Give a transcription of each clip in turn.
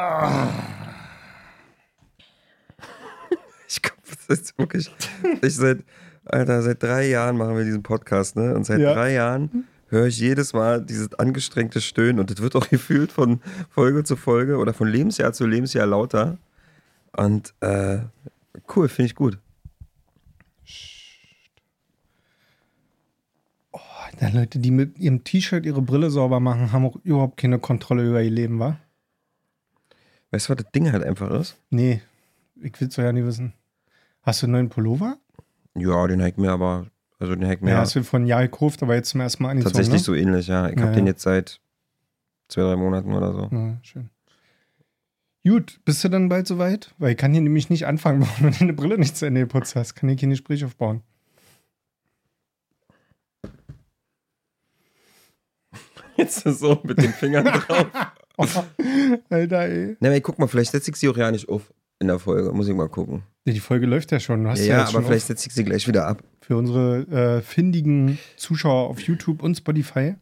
Ich glaube, das ist wirklich. Ich seit, Alter, seit drei Jahren machen wir diesen Podcast, ne? Und seit Ja. drei Jahren höre ich jedes Mal dieses angestrengte Stöhnen und das wird auch gefühlt von Folge zu Folge oder von Lebensjahr zu Lebensjahr lauter. Und äh, cool, finde ich gut. Ja, Leute, die mit ihrem T-Shirt ihre Brille sauber machen, haben auch überhaupt keine Kontrolle über ihr Leben, wa? Weißt du, was das Ding halt einfach ist? Nee, ich will's doch ja nie wissen. Hast du einen neuen Pullover? Ja, den hack mir aber, also den hack mir Ja, hast du von Jahr gekauft, aber jetzt zum ersten Mal angezogen, tatsächlich ne? so ähnlich, ja. Ich Ja, habe den ja. jetzt seit zwei, drei Monaten oder so. Ja, schön. Gut, bist du dann bald soweit? Weil ich kann hier nämlich nicht anfangen, wenn du deine Brille nicht zu Ende geputzt hast. Kann ich hier ein Gespräch aufbauen. Jetzt so mit den Fingern drauf. Alter, ey. Na, ey, guck mal, vielleicht setze ich sie auch ja nicht auf in der Folge. Muss ich mal gucken. Die Folge läuft ja schon. Ja, ja, ja aber vielleicht setze ich sie gleich wieder ab. für unsere äh, findigen Zuschauer auf YouTube und Spotify.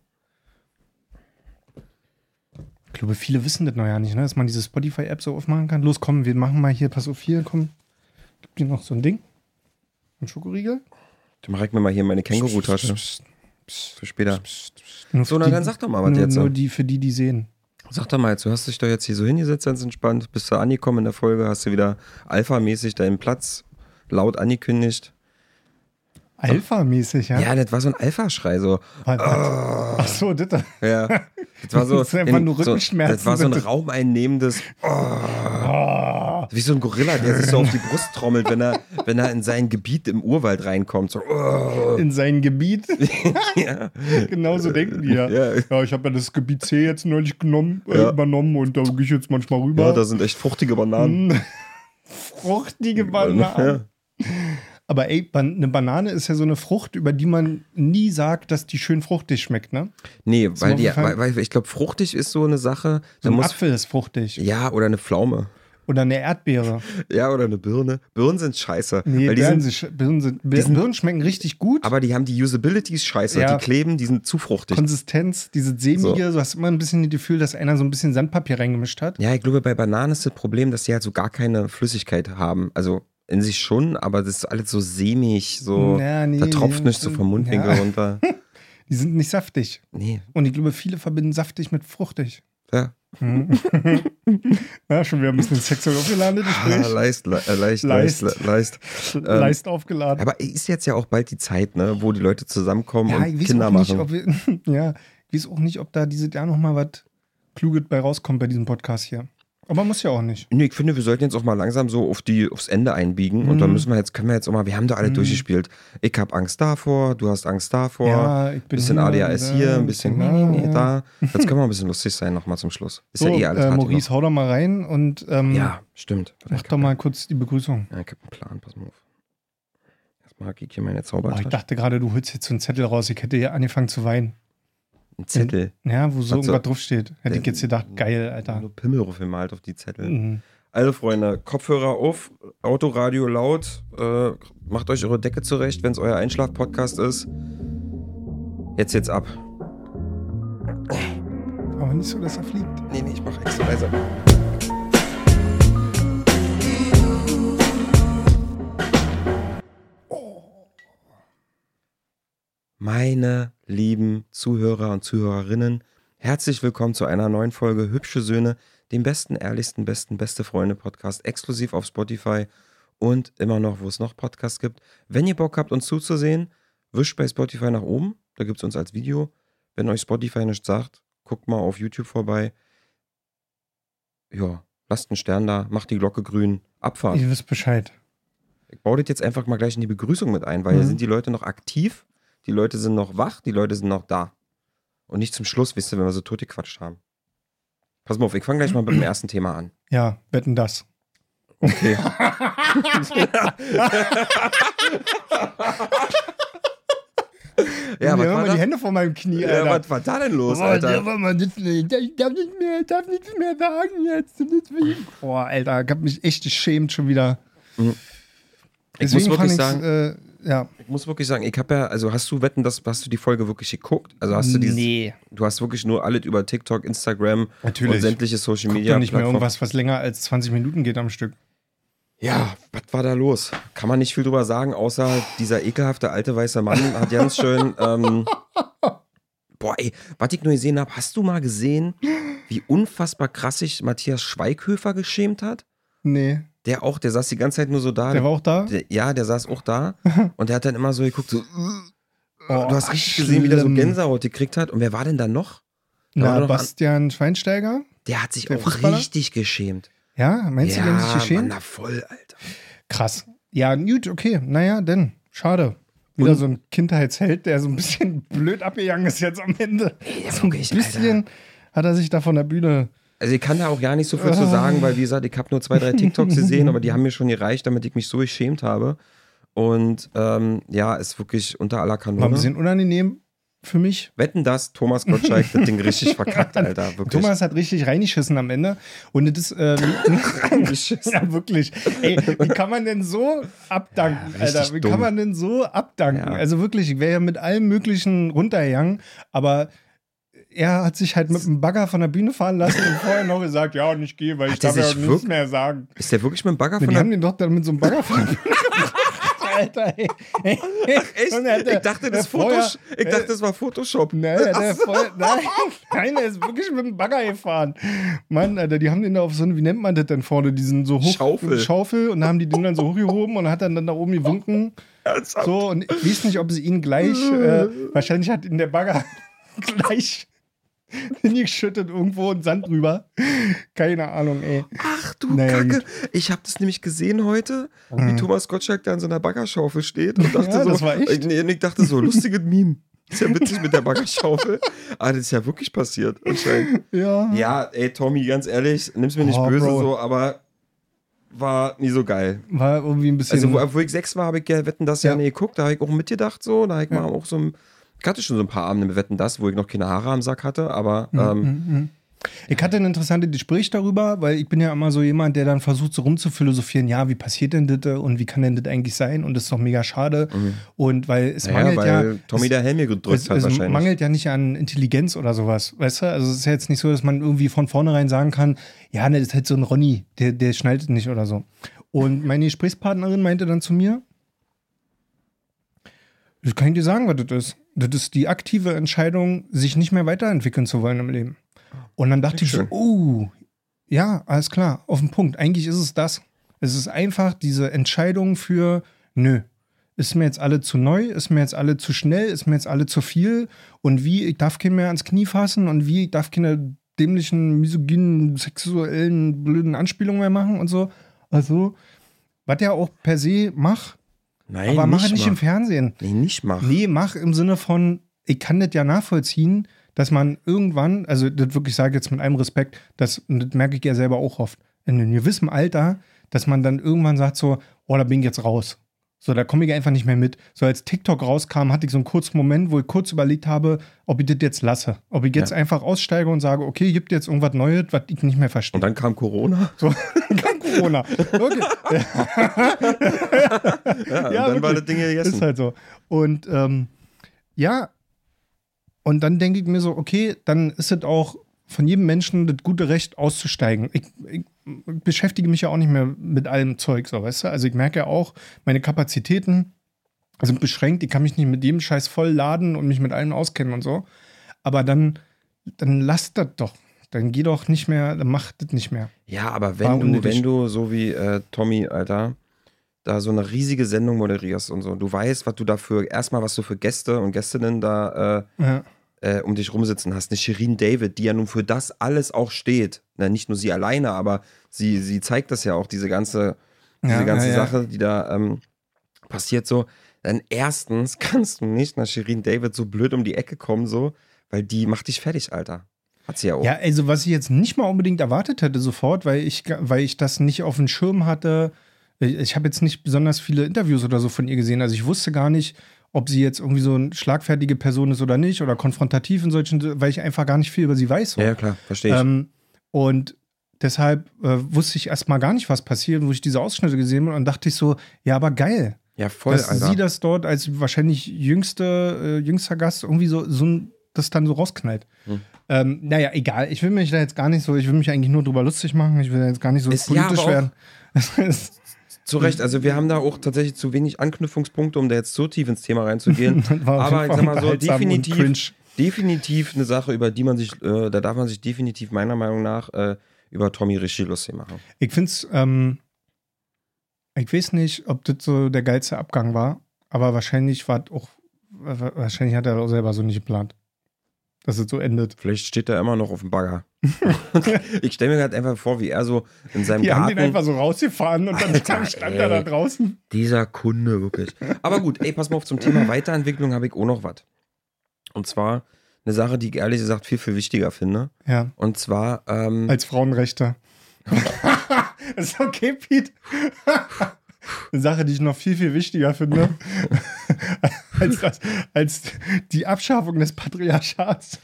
Ich glaube, viele wissen das noch ja nicht, ne? dass man diese Spotify-App so aufmachen kann. Los, komm, wir machen mal hier, pass auf hier, komm. Gib dir noch so ein Ding. Ein Schokoriegel. Dann mache ich mir mal hier meine Känguru-Tasche für später. Nur So, na die- dann sag doch mal was nur, jetzt. Nur die, für die, die sehen. Sag doch mal, jetzt, du hast dich doch jetzt hier so hingesetzt, ganz entspannt, bist du angekommen in der Folge, hast du wieder alphamäßig deinen Platz laut angekündigt. Alpha-mäßig, ja? Ja, das war so ein Alpha-Schrei, so. Was- Ach so, das. Ja. Das war so, Das ist einfach nur so Rückenschmerzen, das war so ein raumeinnehmendes, Ah. Wie so ein Gorilla, der sich so auf die Brust trommelt, wenn er, wenn er in sein Gebiet im Urwald reinkommt. So, oh. In sein Gebiet. ja. Genauso denken die ja. Ja. Ja, ich habe ja das Gebiet C jetzt neulich genommen, äh, Ja. übernommen und da gehe ich jetzt manchmal rüber. ja, da sind echt fruchtige Bananen. Hm. Fruchtige Bananen. Aber ey, eine Banane ist ja so eine Frucht, über die man nie sagt, dass die schön fruchtig schmeckt, ne? Nee, weil, die, weil, weil ich glaube, fruchtig ist so eine Sache. So ein muss, Apfel ist fruchtig. ja, oder eine Pflaume. Oder eine Erdbeere. Ja, oder eine Birne. Birnen sind scheiße. Nee, weil die Birnen, sind, sind, Birnen, sind, Birnen, Birnen schmecken richtig gut. aber die haben die Usability scheiße. Ja. Die kleben, die sind zu fruchtig. Konsistenz, diese sämige, du hast immer ein bisschen das Gefühl, dass einer so ein bisschen Sandpapier reingemischt hat. Ja, ich glaube, bei Bananen ist das Problem, dass sie halt so gar keine Flüssigkeit haben. Also in sich schon, aber das ist alles so sämig, so. Ja, nee, da tropft nee, nicht so vom Mundwinkel ja. runter. Die sind nicht saftig. Nee, Und ich glaube, viele verbinden saftig mit fruchtig. ja. Ja, schon wieder ein bisschen sexuell aufgeladen, Ah, leicht, le- äh, leicht, Leist. leicht, le- leicht. Leicht aufgeladen. Aber ist jetzt ja auch bald die Zeit, ne, wo die Leute zusammenkommen Ja, ich und weiß Kinder auch nicht, machen. ob wir, ja, ich weiß auch nicht, ob da dieses Jahr noch mal was Kluges bei rauskommt bei diesem Podcast hier. Aber muss ja auch nicht. Nee, ich finde, wir sollten jetzt auch mal langsam so auf die, aufs Ende einbiegen. Und Mhm. dann müssen wir jetzt, können wir jetzt auch mal, wir haben da alle Mhm. durchgespielt. Ich habe Angst davor, du hast Angst davor. ja, ich bin bisschen ADHS da, hier, ein bisschen da, nee, nee, nee, ja. da. Jetzt können wir ein bisschen lustig sein nochmal zum Schluss. Ist So, ja eh alles äh, Maurice, hau doch mal rein und ähm. Ja, stimmt. mach doch mal kurz die Begrüßung. Ja, ich hab einen Plan, pass mal auf. Erstmal hake ich hier meine Oh, ich Zaubertasche. dachte gerade, du holst jetzt so einen Zettel raus. Ich hätte ja angefangen zu weinen. Ein Zettel. Ja, wo so Was so- irgendwas draufsteht. Hätte ich jetzt gedacht, geil, Alter. Nur Pimmel gemalt auf die Zettel. Mhm. Also Freunde, Kopfhörer auf, Autoradio laut, äh, macht euch eure Decke zurecht, wenn es euer Einschlaf-Podcast ist. Jetzt jetzt ab. Aber nicht so, dass er fliegt. Nee, nee, ich mach extra leiser. Meine lieben Zuhörer und Zuhörerinnen, herzlich willkommen zu einer neuen Folge Hübsche Söhne, dem besten, ehrlichsten, besten, beste Freunde Podcast, exklusiv auf Spotify und immer noch, wo es noch Podcasts gibt. Wenn ihr Bock habt, uns zuzusehen, wischt bei Spotify nach oben, da gibt es uns als Video. Wenn euch Spotify nichts sagt, guckt mal auf YouTube vorbei. Ja, lasst einen Stern da, macht die Glocke grün, Abfahrt. Ihr wisst Bescheid. Ich baue das jetzt einfach mal gleich in die Begrüßung mit ein, weil hier Mhm. sind die Leute noch aktiv, die Leute sind noch wach, die Leute sind noch da. Und nicht zum Schluss, wisst ihr, wenn wir so tot gequatscht haben. Pass mal auf, ich fange gleich mal mit dem ersten Thema an. Ja, wetten das. Okay. ja, was Mir war, mal die? Hände vor meinem Knie, ja, Alter. was war da denn los, Oh, Alter? nicht ich darf nicht mehr, ich darf nichts mehr sagen jetzt. Boah, Alter, ich hab mich echt geschämt schon wieder. Ich Deswegen muss wirklich sagen, äh, ja. Ich muss wirklich sagen, ich habe ja, also hast du wetten, dass hast du die Folge wirklich geguckt? Also hast du dieses, nee. du hast wirklich nur alles über TikTok, Instagram Natürlich. und sämtliche Social Guck Media doch nicht mehr Plattformen. irgendwas, was länger als 20 Minuten geht am Stück. Ja, was war da los? Kann man nicht viel drüber sagen, außer dieser ekelhafte alte weiße Mann hat ganz schön. Ähm, boah, ey, was ich nur gesehen habe, hast du mal gesehen, wie unfassbar krass sich Matthias Schweighöfer geschämt hat? Nee. Der auch, der saß die ganze Zeit nur so da. Der war auch da? Der, ja, der saß auch da und der hat dann immer so geguckt, so. Oh, du hast richtig gesehen, wie der so schlimm. Gänsehaut gekriegt hat. Und wer war denn da noch? Da Na, noch an- Bastian Schweinsteiger? Der hat sich Der auch Fußballer? richtig geschämt. Ja, meinst du, ja, die haben sich Mann, geschämt? na voll, Alter. Krass. Ja, gut, okay. Naja, denn. Schade. Wieder Und- so ein Kindheitsheld, der so ein bisschen blöd abgegangen ist jetzt am Ende. Ey, So ein bisschen hat er sich da von der Bühne. Also ich kann da auch gar nicht so viel zu sagen, weil wie gesagt, ich habe nur zwei, drei TikToks gesehen, aber die haben mir schon gereicht, damit ich mich so geschämt habe. Und ähm, ja, ist wirklich unter aller War ein Kanone. bisschen unangenehm für mich. Wetten das, Thomas Gottschalk das Ding richtig verkackt, Alter. Wirklich. Thomas hat richtig reingeschissen am Ende. Und das ist. Ähm, Reingeschissen. ja, wirklich. Ey, wie kann man denn so abdanken, Ja, Alter? Wie dumm. kann man denn so abdanken? Ja. Also wirklich, ich wäre ja mit allem Möglichen runtergegangen, aber. Er hat sich halt mit dem Bagger von der Bühne fahren lassen und vorher noch gesagt, ja, und ich gehe, weil ich Hat er darf ja auch nichts mehr sagen. Ist der wirklich mit dem Bagger von die der haben den doch dann mit so einem Bagger von der Bühne. Alter, ey. Echt? Er der- Ich dachte, das Fotos ich dachte, das war Photoshop. Der voll, nein, nein, der ist wirklich mit dem Bagger gefahren. Mann, Alter, die haben den da auf so einen, wie nennt man das denn vorne, diesen so hoch Schaufel. Schaufel und da haben die den dann so hochgehoben und hat dann, dann da oben gewunken. Ernsthaft? So, und ich weiß nicht, ob sie ihn gleich, äh, wahrscheinlich hat ihn der Bagger gleich hingeschüttet irgendwo und Sand drüber. Keine Ahnung, ey. Ach du Naja, Kacke. Ich habe das nämlich gesehen heute, wie Thomas Gottschalk da in so einer Baggerschaufel steht und dachte Mhm. Ja, so, das war echt. Ich, nee, ich dachte so, lustiges Meme. Ist ja witzig mit der Baggerschaufel. Aber das ist ja wirklich passiert anscheinend. Ja. Ja, ey Tommy, ganz ehrlich, nimm's mir nicht Oh, böse Bro. so, aber war nie so geil. War irgendwie ein bisschen. Also, wo, wo ich sechs war, habe ich ja Wetten das ja, Ja. nicht geguckt. Da habe ich auch mitgedacht, so. Da habe ich Ja. mal auch so ein. Ich hatte schon so ein paar Abende mit Wetten das, wo ich noch keine Haare am Sack hatte, aber Mhm, ähm, Ich hatte ein interessantes Gespräch darüber, weil ich bin ja immer so jemand, der dann versucht, so rumzuphilosophieren, ja, wie passiert denn das und wie kann denn das eigentlich sein? Und das ist doch mega schade. Und weil es Mhm. naja, mangelt weil ja. Tommy es, der Helm gedrückt es, hat es wahrscheinlich. mangelt ja nicht an Intelligenz oder sowas, weißt du? Also es ist ja jetzt nicht so, dass man irgendwie von vornherein sagen kann, ja, ne, das ist halt so ein Ronny, der, der schnallt es nicht oder so. Und meine Gesprächspartnerin meinte dann zu mir, ich kann dir sagen, was das ist. Das ist die aktive Entscheidung, sich nicht mehr weiterentwickeln zu wollen im Leben. Und dann dachte ich so, oh, ja, alles klar, auf den Punkt. Eigentlich ist es das. Es ist einfach diese Entscheidung für, nö, ist mir jetzt alle zu neu, ist mir jetzt alle zu schnell, ist mir jetzt alle zu viel und wie, ich darf keinen mehr ans Knie fassen und wie, ich darf keine dämlichen, misogynen, sexuellen, blöden Anspielungen mehr machen und so. Also, was ja auch per se mach, Nein, aber mach nicht mach. im Fernsehen. Nee, nicht mach. Nee, mach im Sinne von, ich kann das ja nachvollziehen, dass man irgendwann, also das wirklich sage jetzt mit allem Respekt, das, das merke ich ja selber auch oft, in einem gewissen Alter, dass man dann irgendwann sagt so, oh, da bin ich jetzt raus. So, da komme ich einfach nicht mehr mit. So als TikTok rauskam, hatte ich so einen kurzen Moment, wo ich kurz überlegt habe, ob ich das jetzt lasse. Ob ich jetzt Ja. einfach aussteige und sage, okay, gibt jetzt irgendwas Neues, was ich nicht mehr verstehe. Und dann kam Corona. So, kam Corona. Okay. Ja, Ja, dann war das Ding gegessen. Ist halt so. Und ähm, ja, und dann denke ich mir so, okay, dann ist es auch von jedem Menschen das gute Recht auszusteigen. Ich, ich beschäftige mich ja auch nicht mehr mit allem Zeug, so weißt du. Also ich merke ja auch, meine Kapazitäten sind beschränkt. Ich kann mich nicht mit jedem Scheiß voll laden und mich mit allem auskennen und so. Aber dann, dann lass das doch. Dann geh doch nicht mehr, dann mach das nicht mehr. Ja, aber War wenn du, wenn du so wie äh, Tommy, Alter, da so eine riesige Sendung moderierst und so, du weißt, was du dafür, erstmal, was du für Gäste und Gästinnen da äh, Ja. äh, um dich rumsitzen hast. Eine Shirin David, die ja nun für das alles auch steht. Na, nicht nur sie alleine, aber sie, sie zeigt das ja auch, diese ganze, diese Ja, ganze ja. Sache, die da ähm, passiert so. Dann erstens kannst du nicht nach Shirin David so blöd um die Ecke kommen, so, weil die macht dich fertig, Alter. Hat sie ja auch. Ja, also was ich jetzt nicht mal unbedingt erwartet hätte sofort, weil ich, weil ich das nicht auf dem Schirm hatte. Ich, ich habe jetzt nicht besonders viele Interviews oder so von ihr gesehen. Also ich wusste gar nicht, ob sie jetzt irgendwie so eine schlagfertige Person ist oder nicht oder konfrontativ in solchen, weil ich einfach gar nicht viel über sie weiß. So. ja, klar, verstehe ich. Ähm, und deshalb äh, wusste ich erstmal gar nicht, was passiert, wo ich diese Ausschnitte gesehen habe und dachte ich so, ja, aber geil. Ja, voll, dass Alter. sie das dort als wahrscheinlich jüngste, äh, jüngster Gast irgendwie so, so das dann so rausknallt. Hm. Ähm, naja, egal. Ich will mich da jetzt gar nicht so, ich will mich eigentlich nur drüber lustig machen. Ich will jetzt gar nicht so Ist- ja, politisch auch- werden. Zu Recht, also wir haben da auch tatsächlich zu wenig Anknüpfungspunkte, um da jetzt so tief ins Thema reinzugehen. Aber ich sag mal so, definitiv, definitiv eine Sache, über die man sich, äh, da darf man sich definitiv meiner Meinung nach äh, über Tommy Rischi lustig machen. Ich finde es, ähm, ich weiß nicht, ob das so der geilste Abgang war, aber wahrscheinlich war es auch, wa- wahrscheinlich hat er auch selber so nicht geplant, dass es so endet. Vielleicht steht er immer noch auf dem Bagger. ich stelle mir gerade einfach vor, wie er so in seinem Die haben Garten. den einfach so rausgefahren und dann Alter, stand er da ey. draußen. Dieser Kunde, wirklich. Aber gut, ey, pass mal auf, zum Thema Weiterentwicklung habe ich auch noch was. Und zwar eine Sache, die ich ehrlich gesagt viel, viel wichtiger finde. Ja, Und zwar, ähm, als Frauenrechter. ist okay, Pete. Eine Sache, die ich noch viel, viel wichtiger finde, als, das, als die Abschaffung des Patriarchats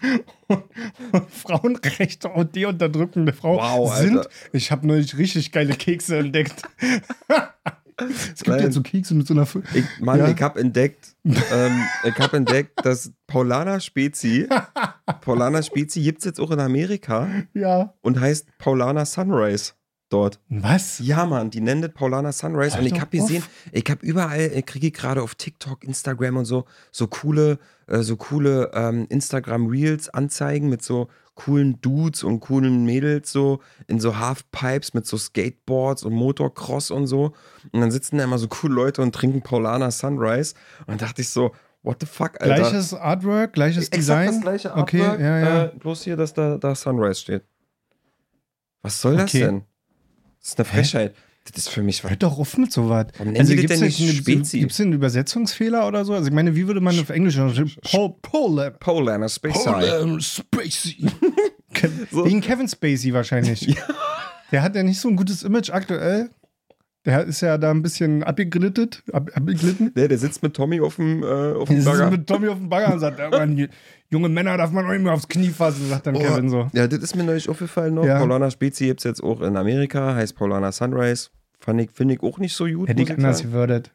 und, und Frauenrechte und die unterdrückende Frau Wow, Alter. sind. Ich habe neulich richtig geile Kekse entdeckt. es gibt Nein. ja so Kekse mit so einer. F ich, Mann, Ja. ich habe entdeckt, ähm, ich habe entdeckt, dass Paulana Spezi, Paulana Spezi gibt es jetzt auch in Amerika ja. und heißt Paulana Sunrise dort. Was? Ja, Mann, die nennen das Paulana Sunrise. Hör und ich habe gesehen, ich habe überall, äh, kriege ich gerade auf TikTok, Instagram und so, so coole, äh, so coole ähm, Instagram-Reels, Anzeigen mit so coolen Dudes und coolen Mädels so in so Halfpipes mit so Skateboards und Motocross und so. Und dann sitzen da immer so coole Leute und trinken Paulana Sunrise. Und dachte ich so, what the fuck, Alter. Gleiches Artwork, gleiches Exakt Design. das gleiche Artwork, Okay, ja, ja. Äh, bloß hier, dass da, da Sunrise steht. Was soll das Okay. denn? Das ist eine Frechheit. Das ist für mich. Hört doch auf mit sowas. Warum nennen die das denn nicht? Gibt es einen Übersetzungsfehler oder so? Also ich meine, wie würde man auf Englisch Space Paul Spacey. Kev- So. Wegen Kevin Spacey wahrscheinlich. Der hat ja nicht so ein gutes Image aktuell. Der ist ja da ein bisschen abgeglitten. Ab, abgeglitten. Der, der sitzt mit Tommy auf dem, äh, auf dem Der sitzt Bagger. mit Tommy auf dem Bagger und sagt, ja, Mann, junge Männer darf man auch nicht mehr aufs Knie fassen, sagt dann Oh, Kevin so. Ja, das ist mir neulich aufgefallen noch. Ja. Paulana Spezi gibt es jetzt auch in Amerika, heißt Paulana Sunrise. Fand ich, finde ich auch nicht so gut. Hätte ich anders gewürdet.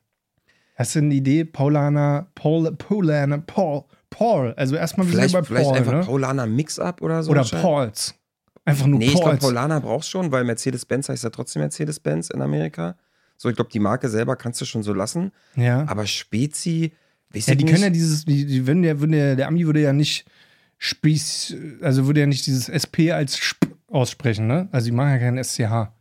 Hast du eine Idee? Paulana, Paul, Paulana, Paul, Paul. Also erstmal wie Vielleicht, bei vielleicht Paul, einfach ne? Paulana Mix-Up oder so. Oder. Pauls. Einfach nur Nee, ich glaube, Pauls. Paulana brauchst schon, weil Mercedes-Benz heißt ja trotzdem Mercedes-Benz in Amerika. So, ich glaube, die Marke selber kannst du schon so lassen. ja. Aber Spezi, weiß ja, die nicht. können ja dieses, die, die würden ja, würden ja, der Ami würde ja nicht Spieß, also würde ja nicht dieses SP als Sp aussprechen, ne? Also die machen ja kein SCH.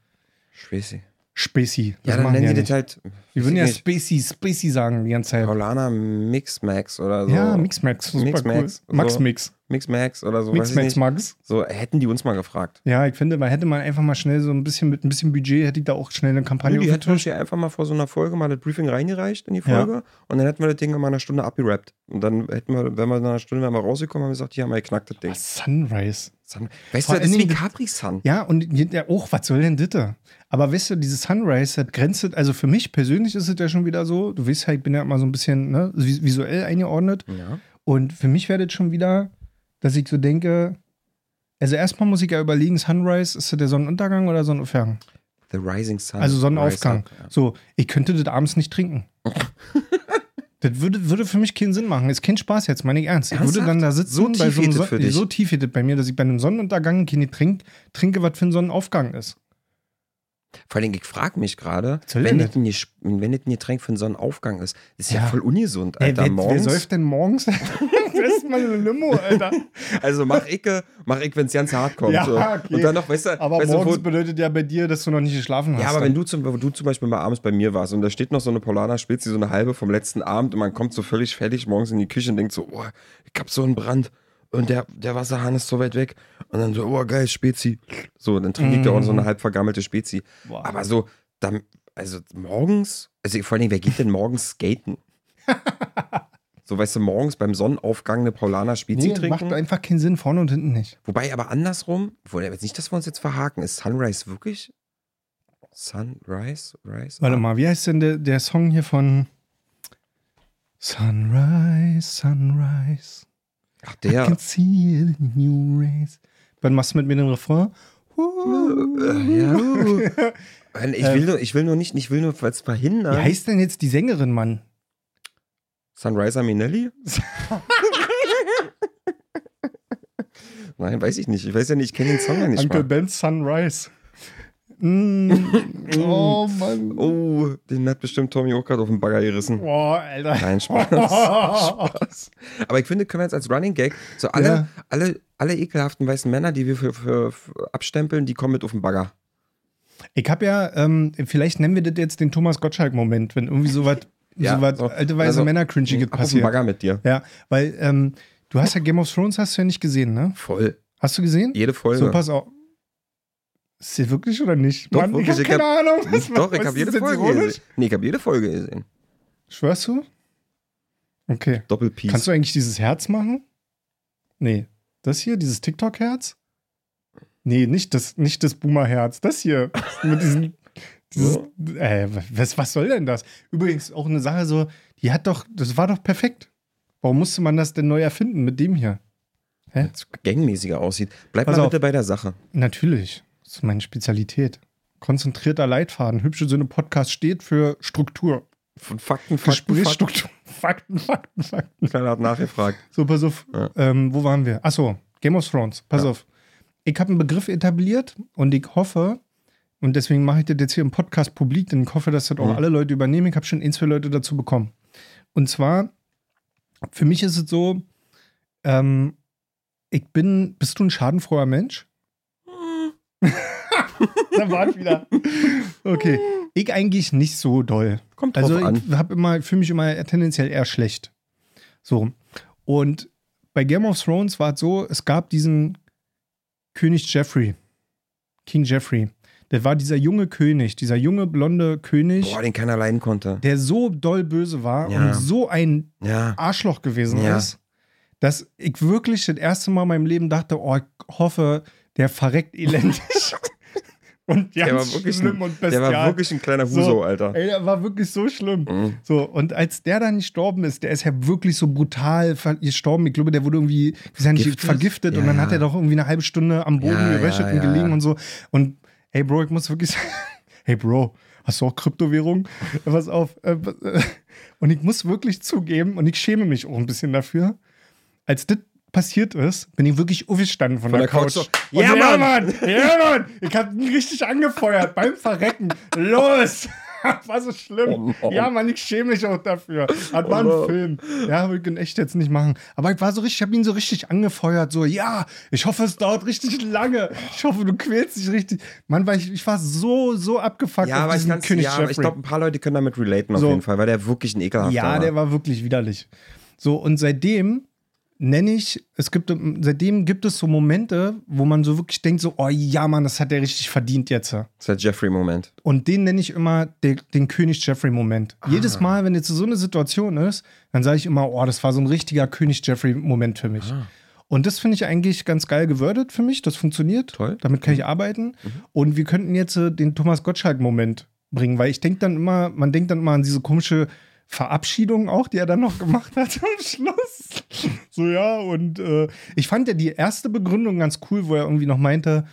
Spezi. Spacey. Das Ja, dann nennen die ja das halt. Die würden ja nicht, Spacey, Spacey sagen die ganze Zeit. Paulana Mix Max oder so. Ja, Mixmax. Mix cool. Max, Max so. Mix. Mix Max oder so. weiß Mix ich Max. Max. So, hätten die uns mal gefragt. Ja, ich finde, man hätte mal einfach mal schnell so ein bisschen mit ein bisschen Budget, hätte ich da auch schnell eine Kampagne die hätten uns hier einfach mal vor so einer Folge mal das Briefing reingereicht in die Ja. Folge und dann hätten wir das Ding mal eine Stunde abgerappt. Und dann hätten wir, wenn wir nach einer Stunde mal rausgekommen haben, gesagt, hier haben wir geknackt das Ding. Sunrise. Sun, weißt du, das ist wie Dingen- Capri Sun. Ja, und ja, auch, was soll denn das? Aber weißt du, dieses Sunrise, das grenzt, also für mich persönlich ist es ja schon wieder so, du weißt ja, ich bin ja immer so ein bisschen ne, vis- visuell eingeordnet. Ja. Und für mich wäre das schon wieder, dass ich so denke, also erstmal muss ich ja überlegen, Sunrise, ist das der Sonnenuntergang oder Sonnenaufgang? The Rising Sun. Also Sonnenaufgang. Up, ja. So, ich könnte das abends nicht trinken. das würde, würde für mich keinen Sinn machen. Ist kein Spaß jetzt, meine ich ernst. Ich würde Ernsthaft? dann da sitzen, So bei tief so einem geht das für Son- dich? so tief geht das bei mir, dass ich bei einem Sonnenuntergang keine trink, trinke, was für ein Sonnenaufgang ist. Vor allem, ich frage mich gerade, wenn das, ein, wenn das ein Getränk für einen Sonnenaufgang ist, ist ja, Ja. voll ungesund, Ey, Alter. wer, wer morgens. säuft denn morgens? das ist mal eine Limo, Alter. Also mach ich, äh, mach ich, wenn es ganz hart kommt. Ja, so. okay. Und dann noch, weißt du, Aber weißt du, wo, morgens bedeutet ja bei dir, dass du noch nicht geschlafen hast. Ja, aber dann. wenn du, zum, wenn du zum Beispiel mal abends bei mir warst und da steht noch so eine Polana Spezi, so eine halbe vom letzten Abend und man kommt so völlig fertig morgens in die Küche und denkt so, oh, ich hab so einen Brand und der, der Wasserhahn ist so weit weg und dann so, oh geil, Spezi. So, dann trinke ich da auch so eine halb vergammelte Spezi. Boah. Aber so, dann, also morgens, also vor allem, wer geht denn morgens skaten? so, weißt du, morgens beim Sonnenaufgang eine Paulaner Spezi nee, trinken? macht einfach keinen Sinn, vorne und hinten nicht. Wobei aber andersrum, obwohl jetzt nicht, dass wir uns jetzt verhaken, ist Sunrise wirklich Sunrise? Rise? Warte mal, wie heißt denn der, der Song hier von Sunrise, Sunrise? Ach, I der. can see the new rays. Wann machst du mit mir den Refrain? Äh, ja. Ich will nur, ich will nur nicht, ich will nur was Wie verhindern. heißt denn jetzt die Sängerin, Mann? Sunriser Minelli? Nein, weiß ich nicht. Ich weiß ja nicht, ich kenne den Song ja nicht Uncle mal. Ben's Sunrise. Mm. oh Mann. Oh, den hat bestimmt Tommy auch gerade auf den Bagger gerissen. Boah, Alter. Nein, Spaß. Spaß. Aber ich finde, können wir jetzt als Running Gag so alle, Ja. alle, alle ekelhaften weißen Männer, die wir für, für, für abstempeln, die kommen mit auf den Bagger. Ich habe ja, ähm, vielleicht nennen wir das jetzt den Thomas Gottschalk-Moment, wenn irgendwie sowas, Ja, sowas so. alte weiße Also, Männer cringy Ab auf den passiert. Bagger mit dir. Ja, weil ähm, du hast ja Game of Thrones hast du ja nicht gesehen, ne? Voll. Hast du gesehen? Jede Folge. So, pass auf. Ist sie wirklich oder nicht? Doch, Mann, ich wirklich, habe ich keine hab- Ahnung. Was, Doch, ich habe jede Folge gesehen. Nee, ich habe jede Folge gesehen. Schwörst du? Okay. Doppelpiece. Kannst du eigentlich dieses Herz machen? Nee. Das hier, dieses TikTok-Herz? Nee, nicht das, nicht das Boomer-Herz. Das hier. Mit diesem. Dieses, äh, was, was soll denn das? Übrigens auch eine Sache so, die hat doch, das war doch perfekt. Warum musste man das denn neu erfinden mit dem hier? Jetzt gangmäßiger aussieht. Bleib Pass mal auf. bitte bei der Sache. Natürlich. Das ist meine Spezialität. Konzentrierter Leitfaden. Hübsche Sinne Podcast steht für Struktur. Von Fakten, Fakten, Fakten. Gesprächsstruktur. Fakten, Fakten, Fakten. Keiner hat nachgefragt. So, pass auf. Ja. Ähm, wo waren wir? Achso, Game of Thrones. Pass Ja. auf. Ich habe einen Begriff etabliert und ich hoffe, und deswegen mache ich das jetzt hier im Podcast publik, denn ich hoffe, dass das auch Mhm. alle Leute übernehmen. Ich habe schon ein, zwei Leute dazu bekommen. Und zwar, für mich ist es so, ähm, ich bin, bist du ein schadenfroher Mensch? da war ich wieder. Okay. Ich eigentlich nicht so doll. Kommt drauf Also an. ich habe immer, fühle mich immer tendenziell eher schlecht. So. Und bei Game of Thrones war es so, es gab diesen König Jeffrey. King Jeffrey. Der war dieser junge König, dieser junge blonde König, Boah, den keiner leiden konnte. der so doll böse war Ja. und so ein Ja. Arschloch gewesen Ja. ist, dass ich wirklich das erste Mal in meinem Leben dachte, oh, ich hoffe, der verreckt elendig. und Der war wirklich schlimm ein, und der bestial. war wirklich ein kleiner So, Huso, Alter. Ey, der war wirklich so schlimm. Mhm. So, und als der dann gestorben ist, der ist ja wirklich so brutal gestorben. Ich glaube, der wurde irgendwie, Vergiftet? vergiftet und Ja, dann ja. hat er doch irgendwie eine halbe Stunde am Boden Ja, geröchelt ja, und gelegen und so. Und hey Bro, ich muss wirklich sagen, hey Bro, hast du auch Kryptowährung? Pass auf. Äh, äh, und ich muss wirklich zugeben, und ich schäme mich auch ein bisschen dafür, als das passiert ist, bin ich wirklich aufgestanden von, Von der, der Couch Couch. Und ja, Mann! Mann! Ja, Mann! Ich hab ihn richtig angefeuert beim Verrecken. Los! War so schlimm. Oh, ja, Mann, ich schäme mich auch dafür. Das war ein Oh, Mann. Film. Ja, ich in echt jetzt nicht machen. Aber ich war so richtig, ich habe ihn so richtig angefeuert. So, ja, ich hoffe, es dauert richtig lange. Ich hoffe, du quälst dich richtig. Mann, weil ich, ich war so, so abgefuckt Ja, auf aber ich, König ja, aber ich glaube, ein paar Leute können damit relaten auf So. jeden Fall, weil der wirklich ein ekelhafter Ja, war. der war wirklich widerlich. So, und seitdem nenne ich, es gibt, seitdem gibt es so Momente, wo man so wirklich denkt, so, oh ja, Mann, das hat der richtig verdient jetzt. Das ist der Jeffrey-Moment. Und den nenne ich immer den, den König Jeffrey-Moment. Ah. Jedes Mal, wenn jetzt so eine Situation ist, dann sage ich immer, oh, das war so ein richtiger König Jeffrey-Moment für mich. Ah. Und das finde ich eigentlich ganz geil gewürdet für mich. Das funktioniert. Toll. Damit kann ich arbeiten. Und wir könnten jetzt äh, den Thomas Gottschalk-Moment bringen, weil ich denke dann immer, man denkt dann immer an diese komische Verabschiedung auch, die er dann noch gemacht hat am Schluss. So, ja, und äh, ich fand ja die erste Begründung ganz cool, wo er irgendwie noch meinte,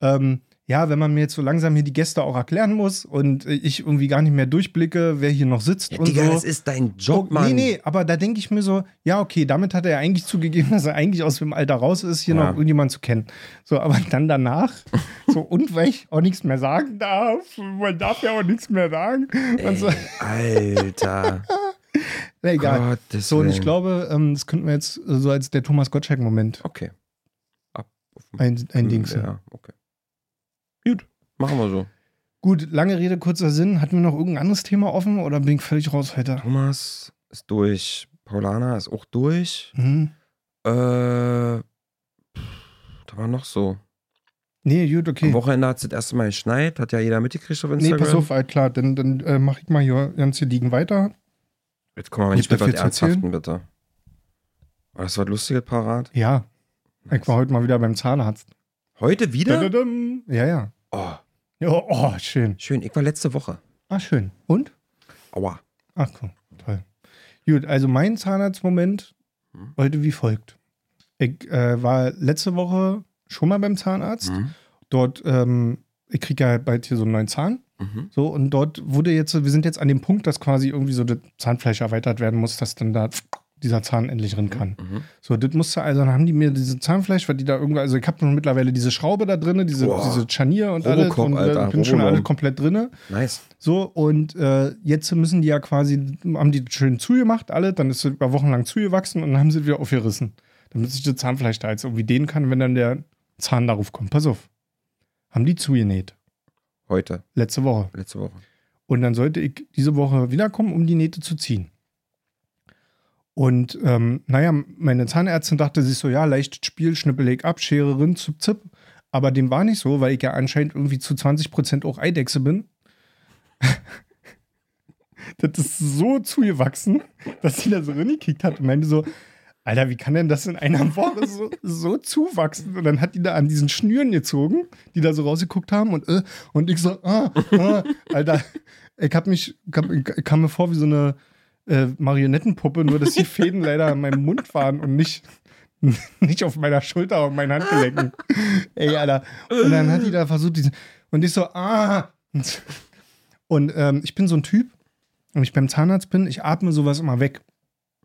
ähm, ja, wenn man mir jetzt so langsam hier die Gäste auch erklären muss und ich irgendwie gar nicht mehr durchblicke, wer hier noch sitzt Ja, und Digga, so. das ist dein Job, Oh, Mann. Nee, nee, aber da denke ich mir so, ja, okay, damit hat er ja eigentlich zugegeben, dass er eigentlich aus dem Alter raus ist, hier Ja. noch irgendjemand zu kennen. So, aber dann danach, so, und weil ich auch nichts mehr sagen darf, man darf ja auch nichts mehr sagen. Und so, Ey, Alter. na, egal. Gottes So, und ich glaube, ähm, das könnten wir jetzt äh, so als der Thomas Gottschalk-Moment Okay. Ab. ein, ein Ding sehen. Ja, okay. Gut. Machen wir so. Gut, lange Rede, kurzer Sinn. Hatten wir noch irgendein anderes Thema offen oder bin ich völlig raus heute? Thomas ist durch. Paulana ist auch durch. Mhm. Äh, da war noch so. Nee, gut, Am okay. Wochenende hat es das erste Mal geschneit. Hat ja jeder mitgekriegt auf Nee, Instagram. pass auf, halt klar, dann, dann äh, mache ich mal hier ganz hier liegen weiter. Jetzt kommen wir nicht Gibt mit was? Ernsthaften, bitte. War das was Lustiges parat? Ja, ich war heute mal wieder beim Zahnarzt. Heute wieder? Dadadam. Ja, ja. Oh, Ja, oh, schön. schön. Ich war letzte Woche. Ah, schön. Und? Aua. Ach, cool. toll. Gut, also mein Zahnarztmoment Hm. heute wie folgt. Ich äh, war letzte Woche schon mal beim Zahnarzt. Mhm. Dort, ähm, ich kriege ja bald hier so einen neuen Zahn. Mhm. So, und dort wurde jetzt, wir sind jetzt an dem Punkt, dass quasi irgendwie so das Zahnfleisch erweitert werden muss, dass dann da dieser Zahn endlich drin kann. Mhm. So, das musste, also dann haben die mir diese Zahnfleisch, weil die da irgendwo, also ich habe nun mittlerweile diese Schraube da drin, diese, Boah. diese Scharnier und Robocop, alles und äh, Alter, bin schon Robolom. alle komplett drin. Nice. So, und äh, jetzt müssen die ja quasi, haben die schön zugemacht, alle, dann ist es über Wochen lang zugewachsen und dann haben sie wieder aufgerissen. Damit sich das Zahnfleisch da jetzt irgendwie dehnen kann, wenn dann der Zahn darauf kommt. Pass auf. Haben die zugenäht. Heute, Letzte Woche. letzte Woche. Und dann sollte ich diese Woche wiederkommen, um die Nähte zu ziehen. Und ähm, naja, meine Zahnärztin dachte sich so, ja, leichtes Spiel, Schnippelleg ab, Schere rin, zip, zip. Aber dem war nicht so, weil ich ja anscheinend irgendwie zu 20% auch Eidechse bin. das ist so zugewachsen, dass sie da so reingekickt hat und meinte so, Alter, wie kann denn das in einer Woche so, so zuwachsen? Und dann hat die da an diesen Schnüren gezogen, die da so rausgeguckt haben und, äh, und ich so, ah, ah, Alter, ich hab mich, ich, ich kam mir vor wie so eine äh, Marionettenpuppe, nur dass die Fäden leider in meinem Mund waren und nicht, nicht auf meiner Schulter und meinen Handgelenken. Ey, Alter. Und dann hat die da versucht, diesen, und ich so, ah. Und ähm, ich bin so ein Typ, wenn ich beim Zahnarzt bin, ich atme sowas immer weg.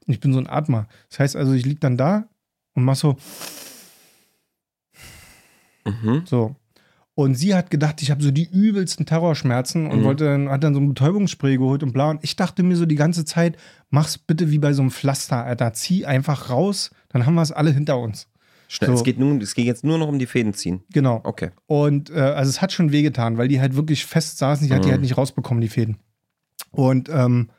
Ich bin so ein Atmer. Das heißt also, ich lieg dann da und mach so, Mhm. so. Und sie hat gedacht, ich habe so die übelsten Terrorschmerzen und Mhm. wollte dann, hat dann so ein Betäubungsspray geholt und bla. Und ich dachte mir so die ganze Zeit, mach's bitte wie bei so einem Pflaster, Alter. Zieh einfach raus, dann haben wir es alle hinter uns. Schnell, So. es, geht nun, es geht jetzt nur noch um die Fäden ziehen. Genau. Okay. Und äh, also es hat schon wehgetan, weil die halt wirklich fest saßen. Ich hatte die Mhm. halt nicht rausbekommen, die Fäden. Und ähm,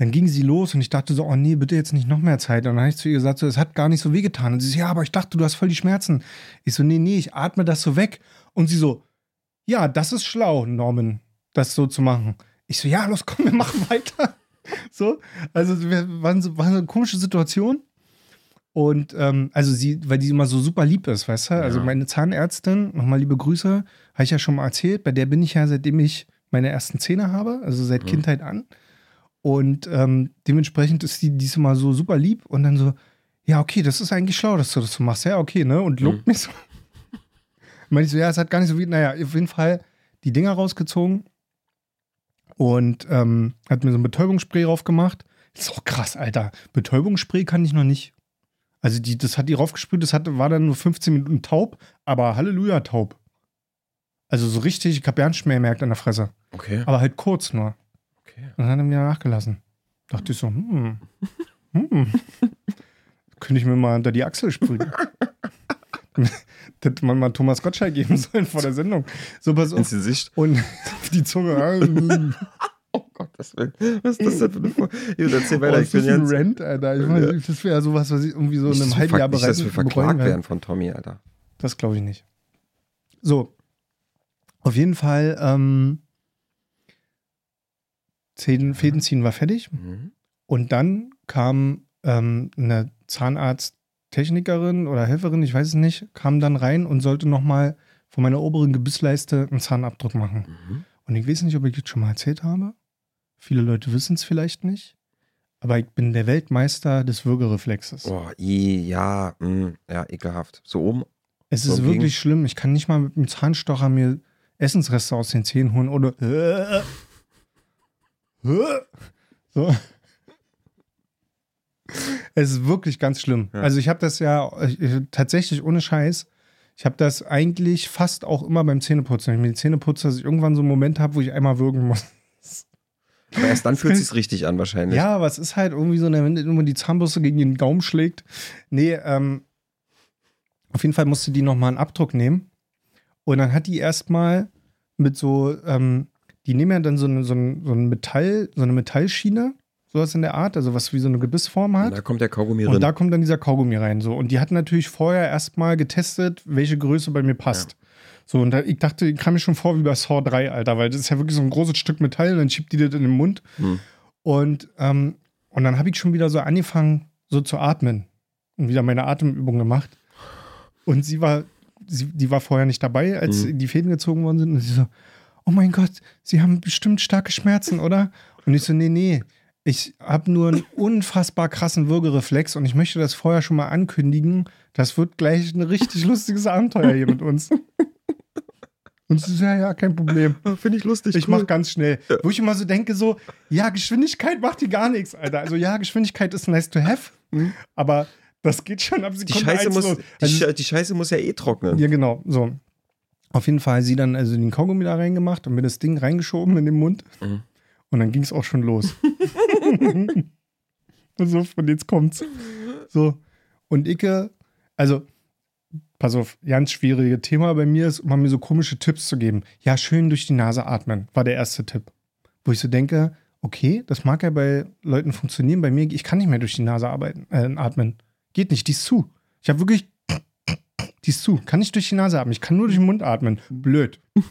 dann ging sie los und ich dachte so, oh nee, bitte jetzt nicht noch mehr Zeit. Und dann habe ich zu ihr gesagt, so, es hat gar nicht so wehgetan. Und sie so, ja, aber ich dachte, du hast voll die Schmerzen. Ich so, nee, nee, ich atme das so weg. Und sie so, ja, das ist schlau, Norman, das so zu machen. Ich so, ja, los, komm, wir machen weiter. So, also wir waren so, war so eine komische Situation. Und ähm, also sie, weil die immer so super lieb ist, weißt du? Also Ja. meine Zahnärztin, nochmal liebe Grüße, habe ich ja schon mal erzählt, bei der bin ich ja, seitdem ich meine ersten Zähne habe, also seit Mhm. Kindheit an. Und ähm, dementsprechend ist die diesmal so super lieb und dann so, ja, okay, das ist eigentlich schlau, dass du das so machst. Ja, okay, ne? Und lobt mich so. Meinte ich so, ja, es hat gar nicht so wie, naja, auf jeden Fall die Dinger rausgezogen und ähm, hat mir so ein Betäubungsspray drauf gemacht. Ist auch krass, Alter. Betäubungsspray kann ich noch nicht. Also die, das hat die raufgesprüht, das hat, war dann nur 15 Minuten taub, aber Halleluja taub. Also so richtig, ich habe mehr gemerkt an der Fresse. Okay. Aber halt kurz nur. Okay. Und dann hat er wieder nachgelassen. Dachte ich so, hm, hm. Könnte ich mir mal unter die Achsel sprühen. Hätte man mal Thomas Gottschalk geben sollen vor der Sendung. So, pass Ins auf. Gesicht. Und die Zunge. Oh Gott, das will. Was ist das denn für eine Ich erzähl Oh, weiter. ist Ich bin das ein jetzt. Rant, Alter. Ich meine, das wäre sowas, was ich irgendwie so in einem halben Jahr verk- nicht, bereits dass wir verklagt werden von Tommy, Alter. Das glaube ich nicht. So. Auf jeden Fall, ähm, Zähnen, Fäden ziehen war fertig. Mhm. Und dann kam ähm, eine Zahnarzttechnikerin oder Helferin, ich weiß es nicht, kam dann rein und sollte nochmal von meiner oberen Gebissleiste einen Zahnabdruck machen. Mhm. Und ich weiß nicht, ob ich das schon mal erzählt habe. Viele Leute wissen es vielleicht nicht. Aber ich bin der Weltmeister des Würgereflexes. Boah, i, ja, mh, ja, ekelhaft. So oben. es so ist wirklich schlimm. Ich kann nicht mal mit dem Zahnstocher mir Essensreste aus den Zähnen holen oder. So. Es ist wirklich ganz schlimm. Ja. Also ich habe das ja ich, ich- tatsächlich ohne Scheiß. Ich habe das eigentlich fast auch immer beim Zähneputzen. Wenn ich mir die Zähne putze, dass ich irgendwann so einen Moment habe, wo ich einmal würgen muss. Aber erst dann fühlt es sich richtig an, wahrscheinlich. Ja, aber es ist halt irgendwie so, wenn immer die Zahnbürste gegen den Gaumen schlägt. Nee, ähm, auf jeden Fall musste die nochmal einen Abdruck nehmen. Und dann hat die erstmal mit so, ähm, die nehmen ja dann so eine, so, ein, so ein Metall, so eine Metallschiene, sowas in der Art, also was wie so eine Gebissform Und hat. da kommt der Kaugummi Und rein. da kommt dann dieser Kaugummi rein. So. Und die hat natürlich vorher erstmal getestet, welche Größe bei mir passt. So, und da, ich dachte, ich kam mir schon vor wie bei Saw 3, Alter, weil das ist ja wirklich so ein großes Stück Metall und dann schiebt die das in den Mund. Hm. Und, ähm, und dann habe ich schon wieder so angefangen, so zu atmen und wieder meine Atemübung gemacht. Und sie war, sie, die war vorher nicht dabei, als Mhm. die Fäden gezogen worden sind. Und sie so, oh mein Gott, sie haben bestimmt starke Schmerzen, oder? Und ich so, nee, nee. Ich habe nur einen unfassbar krassen Würgereflex und ich möchte das vorher schon mal ankündigen. Das wird gleich ein richtig lustiges Abenteuer hier mit uns. Und sie so, ja, ja, kein Problem. Finde ich lustig. Ich mach ganz schnell. Wo ich immer so denke, so, ja, Geschwindigkeit macht hier gar nichts, Alter. Also ja, Geschwindigkeit ist nice to have, aber das geht schon ab die Sekunde Scheiße, eins muss, los. die, Also, die Scheiße muss ja eh trocknen. ja, genau, so. Auf jeden Fall hat sie dann also den Kaugummi da reingemacht und mir das Ding reingeschoben in den Mund. Mhm. Und dann ging es auch schon los. und so, und jetzt kommt's. So. Und Icke, also, pass auf, ganz schwierige Thema bei mir ist, immer mir so komische Tipps zu geben. Ja, schön durch die Nase atmen, war der erste Tipp. Wo ich so denke, okay, das mag ja bei Leuten funktionieren. Bei mir, ich kann nicht mehr durch die Nase arbeiten, äh, atmen. Geht nicht, die ist zu. Ich habe wirklich, die ist zu. Kann nicht durch die Nase atmen. Ich kann nur durch den Mund atmen. Blöd.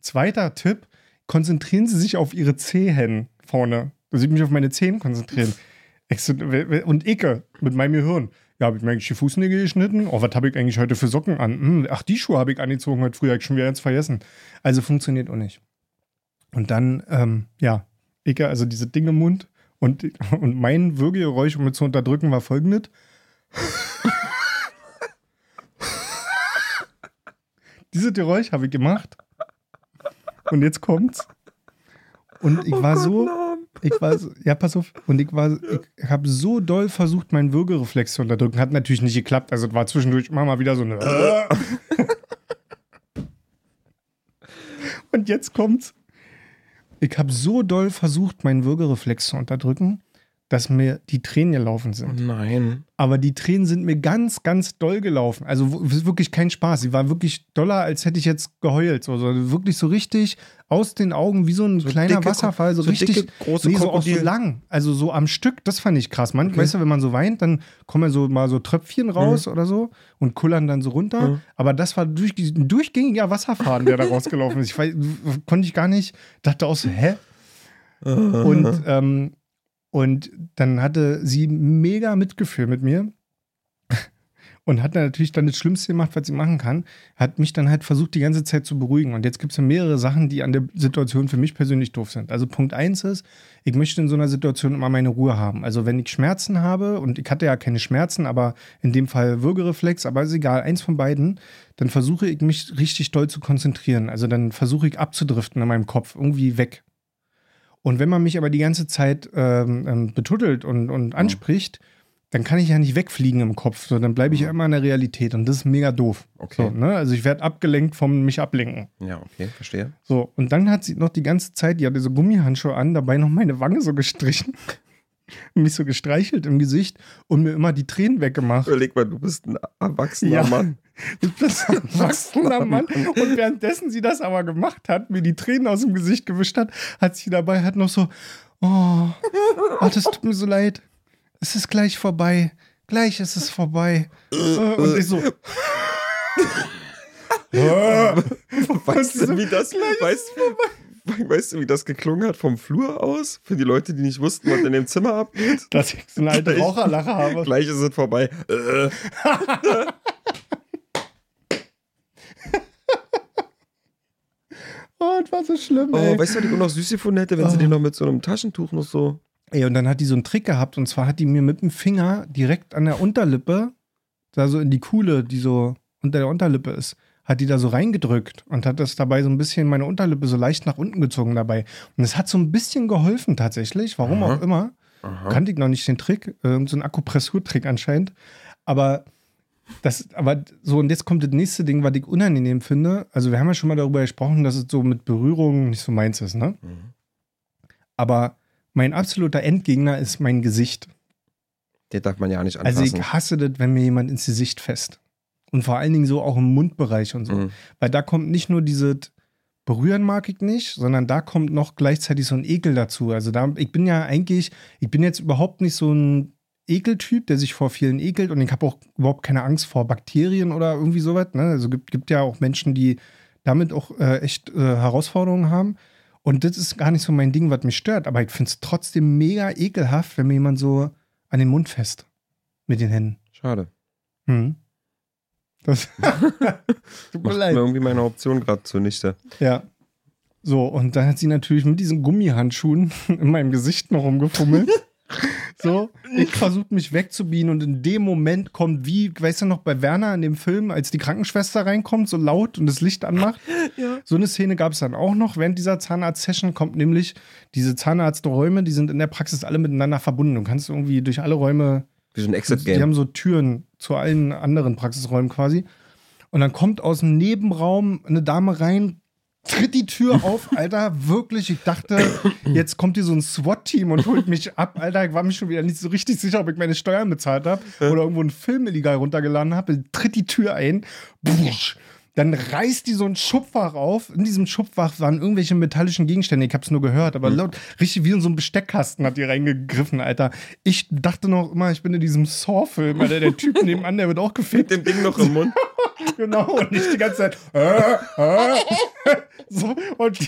Zweiter Tipp, konzentrieren Sie sich auf Ihre Zehen vorne. Dass ich mich auf meine Zehen konzentrieren. Ich Und Icke mit meinem Gehirn. Ja, habe ich mir eigentlich die Fußnägel geschnitten? Oh, was habe ich eigentlich heute für Socken an? Hm, ach, die Schuhe habe ich angezogen heute früh, hab ich schon wieder ganz vergessen. Also funktioniert auch nicht. Und dann, ähm, ja, Icke, also diese Dinge im Mund. Und, und mein Würgegeräusch, um es zu unterdrücken, war folgendes. Dieses Geräusch habe ich gemacht. Und jetzt kommt's. Und ich war so, ich war so, ja, pass auf, und ich war, ich habe so doll versucht, meinen Würgereflex zu unterdrücken. Hat natürlich nicht geklappt. Also es war zwischendurch immer mal wieder so eine. und jetzt kommt's. Ich habe so doll versucht, meinen Würgereflex zu unterdrücken, dass mir die Tränen gelaufen Oh sind. nein. Aber die Tränen sind mir ganz, ganz doll gelaufen. Also wirklich kein Spaß. Sie war wirklich doller, als hätte ich jetzt geheult. So, so wirklich so richtig aus den Augen, wie so ein kleiner dicke, Wasserfall. So, so richtig, dicke, große nee, so auch so lang. Also so am Stück, das fand ich krass. Man, Weißt du, wenn man so weint, dann kommen so mal so Tröpfchen raus oder so und kullern dann so runter. Mhm. Aber das war durch, ein durchgängiger Wasserfaden, der da rausgelaufen ist. Ich konnte ich gar nicht, dachte auch so, hä? Und, ähm, und dann hatte sie mega Mitgefühl mit mir und hat natürlich dann das Schlimmste gemacht, was sie machen kann, hat mich dann halt versucht, die ganze Zeit zu beruhigen. Und jetzt gibt es ja mehrere Sachen, die an der Situation für mich persönlich doof sind. Also Punkt eins ist, ich möchte in so einer Situation immer meine Ruhe haben. Also wenn ich Schmerzen habe, und ich hatte ja keine Schmerzen, aber in dem Fall Würgereflex, aber ist egal, eins von beiden, dann versuche ich mich richtig doll zu konzentrieren. Also dann versuche ich abzudriften in meinem Kopf, irgendwie weg. Und wenn man mich aber die ganze Zeit ähm, ähm, betuddelt und, und anspricht, dann kann ich ja nicht wegfliegen im Kopf. So, dann bleibe ich ja immer in der Realität und das ist mega doof. Okay. So, ne? Also ich werde abgelenkt vom mich ablenken. Ja, okay, verstehe. So, und dann hat sie noch die ganze Zeit, die hatte so Gummihandschuhe an, dabei noch meine Wange so gestrichen. mich so gestreichelt im Gesicht und mir immer die Tränen weggemacht. Überleg mal, du bist ein erwachsener Ja. Mann. Bin so ein erwachsener Mann. Und währenddessen sie das aber gemacht hat, mir die Tränen aus dem Gesicht gewischt hat, hat sie dabei halt noch so, oh, oh das tut mir so leid. Es ist gleich vorbei. Gleich ist es vorbei. Und ich so, Weißt du, wie das, weißt, weißt du, wie das geklungen hat vom Flur aus? Für die Leute, die nicht wussten, was in dem Zimmer abgeht. dass ich so eine alte Raucherlache habe. Gleich ist es vorbei. Äh. Oh, das war so schlimm, Oh, ey. weißt du, was ich auch noch süß gefunden hätte, wenn sie Oh. den noch mit so einem Taschentuch noch so. Ey, und dann hat die so einen Trick gehabt und zwar hat die mir mit dem Finger direkt an der Unterlippe, da so in die Kuhle, die so unter der Unterlippe ist, hat die da so reingedrückt und hat das dabei so ein bisschen meine Unterlippe so leicht nach unten gezogen dabei. Und es hat so ein bisschen geholfen tatsächlich, warum Aha. auch immer. Aha. Kannte ich noch nicht den Trick, so ein Akupressurtrick anscheinend. Aber das, aber so, und jetzt kommt das nächste Ding, was ich unangenehm finde. Also, wir haben ja schon mal darüber gesprochen, dass es so mit Berührungen nicht so meins ist, ne? Mhm. Aber mein absoluter Endgegner ist mein Gesicht. Den darf man ja nicht Also anfassen. ich hasse das, wenn mir jemand ins Gesicht fest. Und vor allen Dingen so auch im Mundbereich und so. Mhm. Weil da kommt nicht nur dieses Berühren mag ich nicht, sondern da kommt noch gleichzeitig so ein Ekel dazu. Also da, ich bin ja eigentlich, ich bin jetzt überhaupt nicht so ein Ekeltyp, der sich vor vielen ekelt und ich habe auch überhaupt keine Angst vor Bakterien oder irgendwie sowas. Ne? Also gibt, gibt ja auch Menschen, die damit auch äh, echt äh, Herausforderungen haben. Und das ist gar nicht so mein Ding, was mich stört. Aber ich finde es trotzdem mega ekelhaft, wenn mir jemand so an den Mund fest mit den Händen. Schade. Hm. Das tut mir Macht leid. mir irgendwie meine Option gerade zunichte. Ja. So, und dann hat sie natürlich mit diesen Gummihandschuhen in meinem Gesicht noch rumgefummelt. So, ich versuche mich wegzubiegen und in dem Moment kommt wie, weißt du noch, bei Werner in dem Film, als die Krankenschwester reinkommt, so laut und das Licht anmacht. Ja. So eine Szene gab es dann auch noch. Während dieser Zahnarzt-Session kommt nämlich diese Zahnarzträume, die sind in der Praxis alle miteinander verbunden. Du kannst irgendwie durch alle Räume Wie so ein die Exit-Game. haben so Türen zu allen anderen Praxisräumen quasi. Und dann kommt aus dem Nebenraum eine Dame rein, tritt die Tür auf, Alter, wirklich. Ich dachte, jetzt kommt hier so ein SWAT-Team und holt mich ab, Alter. Ich war mir schon wieder nicht so richtig sicher, ob ich meine Steuern bezahlt habe oder irgendwo einen Film illegal runtergeladen habe. Tritt die Tür ein, busch, dann reißt die so ein Schubfach auf. In diesem Schubfach waren irgendwelche metallischen Gegenstände. Ich hab's nur gehört, aber laut, richtig wie in so einem Besteckkasten hat die reingegriffen, Alter. Ich dachte noch immer, ich bin in diesem Saw-Film, Alter. Der Typ nebenan, der wird auch gefickt. Mit dem Ding noch im Mund. Genau, und nicht die ganze Zeit. Äh, äh. So, und,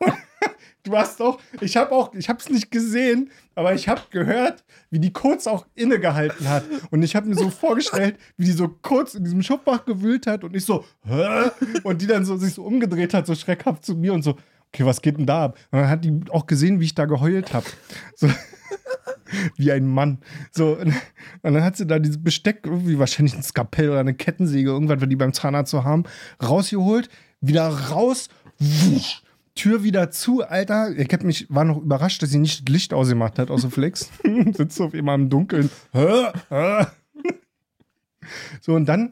und du hast auch, ich habe auch, ich habe es nicht gesehen, aber ich habe gehört, wie die kurz auch innegehalten hat. Und ich habe mir so vorgestellt, wie die so kurz in diesem Schubfach gewühlt hat und ich so, Hä? und die dann so sich so umgedreht hat, so schreckhaft zu mir und so, okay, was geht denn da ab? Und dann hat die auch gesehen, wie ich da geheult habe. So wie ein Mann. So, und dann hat sie da dieses Besteck, irgendwie wahrscheinlich ein Skapell oder eine Kettensäge, irgendwas, was die beim Zahnarzt so haben, rausgeholt, wieder raus, wusch, Tür wieder zu, Alter. Ich hab mich, war noch überrascht, dass sie nicht das Licht ausgemacht hat, außer Flex. Sitzt auf einmal im Dunkeln. So, und dann,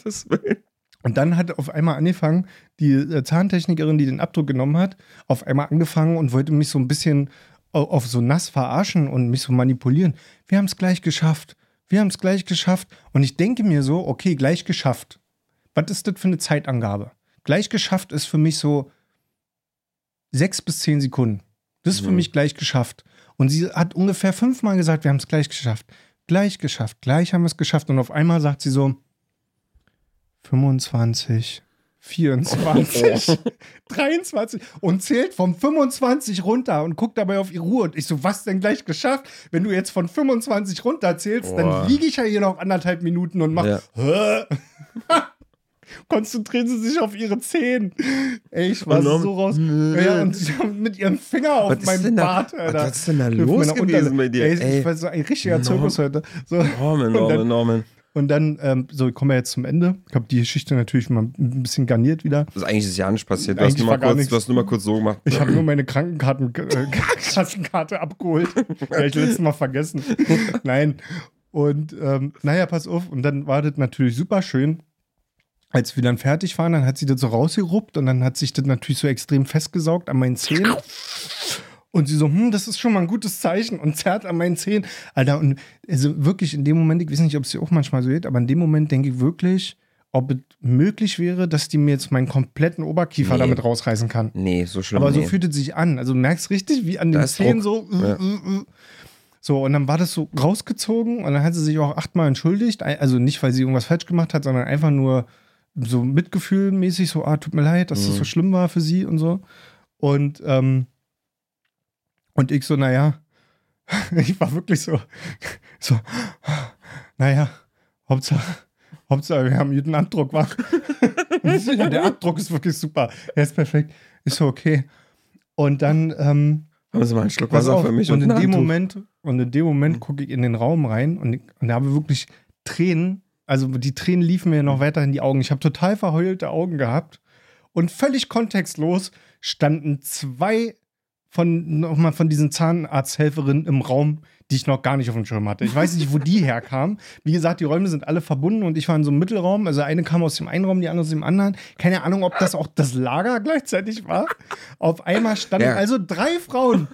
und dann hat auf einmal angefangen, die äh, Zahntechnikerin, die den Abdruck genommen hat, auf einmal angefangen und wollte mich so ein bisschen au- auf so nass verarschen und mich so manipulieren. Wir haben es gleich geschafft. Wir haben es gleich geschafft. Und ich denke mir so, okay, gleich geschafft. Was ist das für eine Zeitangabe? Gleich geschafft ist für mich so sechs bis zehn Sekunden. Das ist für Mhm. mich gleich geschafft. Und sie hat ungefähr fünfmal gesagt, wir haben es gleich geschafft. Gleich geschafft. Gleich haben wir es geschafft. Und auf einmal sagt sie so 25, 24, 23 und zählt vom 25 runter und guckt dabei auf ihre Uhr. Und ich so, was denn gleich geschafft? Wenn du jetzt von 25 runter zählst, Boah. dann liege ich ja hier noch anderthalb Minuten und mach. Ja. Konzentrieren Sie sich auf Ihre Zehen. Ey, ich war so raus. Ja, und sie haben mit ihrem Finger auf Was meinem denn da- Bart, was Alter. ist denn da los gewesen bei dir? Ey, Ey. ich war so ein richtiger Norm. Zirkus heute. So. Norman, Norman, dann- Norman. Und dann, ähm, so, kommen wir jetzt zum Ende. Ich habe die Geschichte natürlich mal ein bisschen garniert wieder. Das ist eigentlich ist ja nicht passiert. Du hast, nur mal kurz, du hast nur mal kurz so gemacht. Ich habe nur meine Krankenkarten, äh, Kassenkarte abgeholt. Hab ich letztes Mal vergessen. Nein. Und ähm, naja, pass auf. Und dann war das natürlich super schön. Als wir dann fertig waren, dann hat sie das so rausgeruppt und dann hat sich das natürlich so extrem festgesaugt an meinen Zähnen. Und sie so, hm, das ist schon mal ein gutes Zeichen und zerrt an meinen Zähnen. Alter, und also wirklich in dem Moment, ich weiß nicht, ob es dir auch manchmal so geht, aber in dem Moment denke ich wirklich, ob es möglich wäre, dass die mir jetzt meinen kompletten Oberkiefer Nee. damit rausreißen kann. Nee, so schlimm Aber so nee. fühlt es sich an. Also du merkst richtig, wie an den Zähnen Druck. so. äh, Ja. äh, äh. So, und dann war das so rausgezogen und dann hat sie sich auch achtmal entschuldigt. Also nicht, weil sie irgendwas falsch gemacht hat, sondern einfach nur so mitgefühlmäßig, so, ah, tut mir leid, dass das Mhm. so schlimm war für sie und so. Und, ähm, und ich so, naja, ich war wirklich so, so, naja, Hauptsache, Hauptsache, wir haben jeden Abdruck, war. ja, der Abdruck ist wirklich super. Er ist perfekt. Ist so okay. Und dann, ähm, Haben Sie mal einen Schluck Wasser auf, für mich und in ein dem? Moment, und in dem Moment gucke ich in den Raum rein und, ich, und da habe ich wirklich Tränen, also die Tränen liefen mir noch weiter in die Augen. Ich habe total verheulte Augen gehabt und völlig kontextlos standen zwei von nochmal von diesen Zahnarzthelferinnen im Raum, die ich noch gar nicht auf dem Schirm hatte. Ich weiß nicht, wo die herkamen. Wie gesagt, die Räume sind alle verbunden und ich war in so einem Mittelraum. Also eine kam aus dem einen Raum, die andere aus dem anderen. Keine Ahnung, ob das auch das Lager gleichzeitig war. Auf einmal standen Ja. also drei Frauen.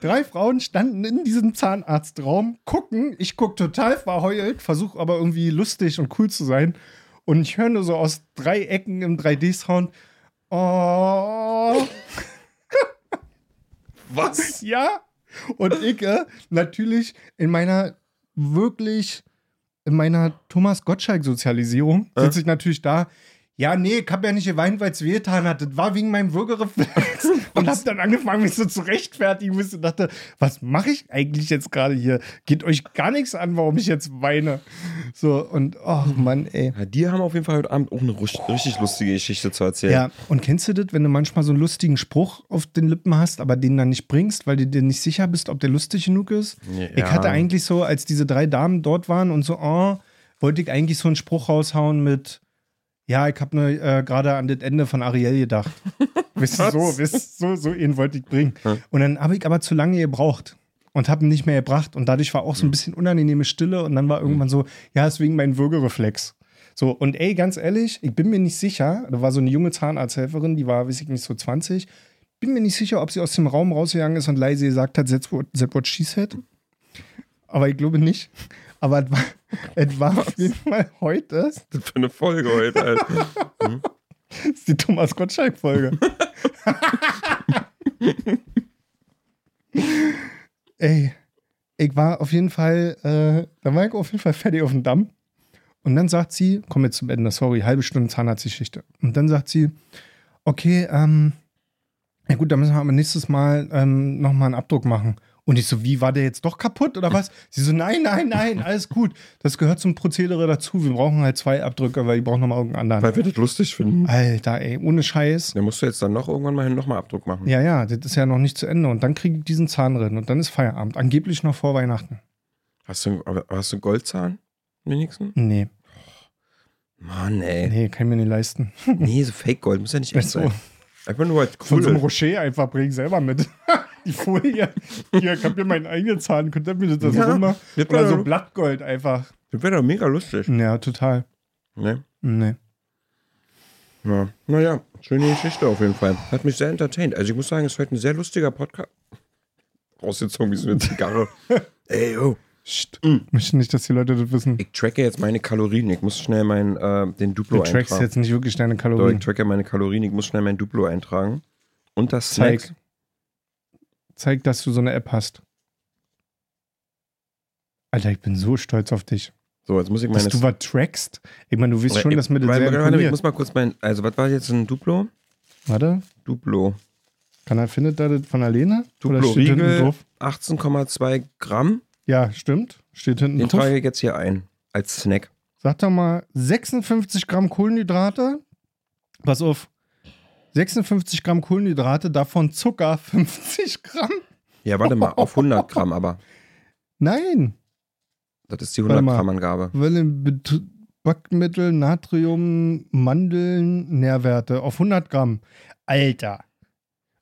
Drei Frauen standen in diesem Zahnarztraum, gucken. Ich gucke total verheult, versuche aber irgendwie lustig und cool zu sein. Und ich höre nur so aus drei Ecken im 3D-Sound. Oh. Was? Ja. Und ich äh, natürlich in meiner wirklich, in meiner Thomas Gottschalk-Sozialisierung Äh? sitze ich natürlich da. Ja, nee, ich hab ja nicht geweint, weil es wehgetan hat. Das war wegen meinem Würgereflex. und hab dann angefangen, mich so zu rechtfertigen. Und dachte, was mache ich eigentlich jetzt gerade hier? Geht euch gar nichts an, warum ich jetzt weine. So, und, oh Mann, ey. Ja, die haben auf jeden Fall heute Abend auch eine rusch- richtig lustige Geschichte zu erzählen. Ja, und kennst du das, wenn du manchmal so einen lustigen Spruch auf den Lippen hast, aber den dann nicht bringst, weil du dir nicht sicher bist, ob der lustig genug ist? Ja. Ich hatte eigentlich so, als diese drei Damen dort waren und so, oh, wollte ich eigentlich so einen Spruch raushauen mit, ja, ich habe nur äh, gerade an das Ende von Ariel gedacht. Wisst ihr, so, wisst, so, so ihn wollte ich bringen. Hm. Und dann habe ich aber zu lange gebraucht und habe ihn nicht mehr gebracht. Und dadurch war auch so ein bisschen unangenehme Stille. Und dann war irgendwann so, ja, ist wegen meinem Würgereflex. So, und ey, ganz ehrlich, ich bin mir nicht sicher, da war so eine junge Zahnarzthelferin, die war, weiß ich nicht, so 20. Bin mir nicht sicher, ob sie aus dem Raum rausgegangen ist und leise gesagt hat, that's what, that's what she said. Aber ich glaube nicht. Aber es war, es war auf jeden Fall heute, Das für eine Folge heute, Alter. das ist die Thomas Gottschalk-Folge. Ey, ich war auf jeden Fall, äh, da war ich auf jeden Fall fertig auf dem Damm. Und dann sagt sie, komm jetzt zum Ende, sorry, halbe Stunde Zahnarztgeschichte. Und dann sagt sie, okay, ähm, ja gut, dann müssen wir aber nächstes Mal ähm, nochmal einen Abdruck machen. Und ich so, wie, war der jetzt doch kaputt oder was? Sie so, nein, nein, nein, alles gut. Das gehört zum Prozedere dazu. Wir brauchen halt zwei Abdrücke, weil die brauchen nochmal irgendeinen anderen. Weil wir das lustig finden. Alter, ey, ohne Scheiß. Dann musst du jetzt dann noch irgendwann mal nochmal Abdruck machen. Ja, ja, das ist ja noch nicht zu Ende. Und dann kriege ich diesen Zahnrinn und dann ist Feierabend. Angeblich noch vor Weihnachten. Hast du, hast du Goldzahn? Wenigstens? Nee, Mann, ey. nee, kann ich mir nicht leisten. Nee, so Fake Gold muss ja nicht echt So, sein. Einfach nur halt von so einem cool. Rocher einfach bring ich selber mit. Die Folie. Hier, ich hab hier meinen eigenen Zahn. Könnt ihr mir das Ja, das Oder so Blattgold einfach. Das wäre doch mega lustig. Ja, total. Ne? Nee. Ja. Naja, schöne Geschichte auf jeden Fall. Hat mich sehr entertained. Also ich muss sagen, es ist heute ein sehr lustiger Podcast. Rausgezogen wie so eine Zigarre. Ey, yo. Psst. Ich möchte nicht, dass die Leute das wissen. Ich tracke jetzt meine Kalorien. Ich muss schnell mein, äh, den Duplo Du trackst eintragen. jetzt nicht wirklich deine So, ich Kalorien. tracke meine Kalorien. Ich muss schnell mein Duplo eintragen. Und das Zeig. Snacks. Zeig, dass du so eine App hast. Alter, ich bin so stolz auf dich. So, jetzt muss ich meine... Dass du was trackst. Ich meine, du weißt schon, dass mir das Warte, sehr warte, warte, ich muss mal kurz mein... Also, was war jetzt ein Duplo? Warte, Duplo. kann er, findet er das von alleine? Oder Duplo Riegel, drauf? 18,2 Gramm. Ja, stimmt. Steht hinten Den drauf. trage ich jetzt hier ein. Als Snack. Sag doch mal 56 Gramm Kohlenhydrate. Pass auf. 56 Gramm Kohlenhydrate, davon Zucker 50 Gramm. Ja, warte mal, auf 100 Gramm aber. Nein. Das ist die Warte 100 mal. Gramm Angabe. Bet- Backmittel, Natrium, Mandeln, Nährwerte auf 100 Gramm. Alter.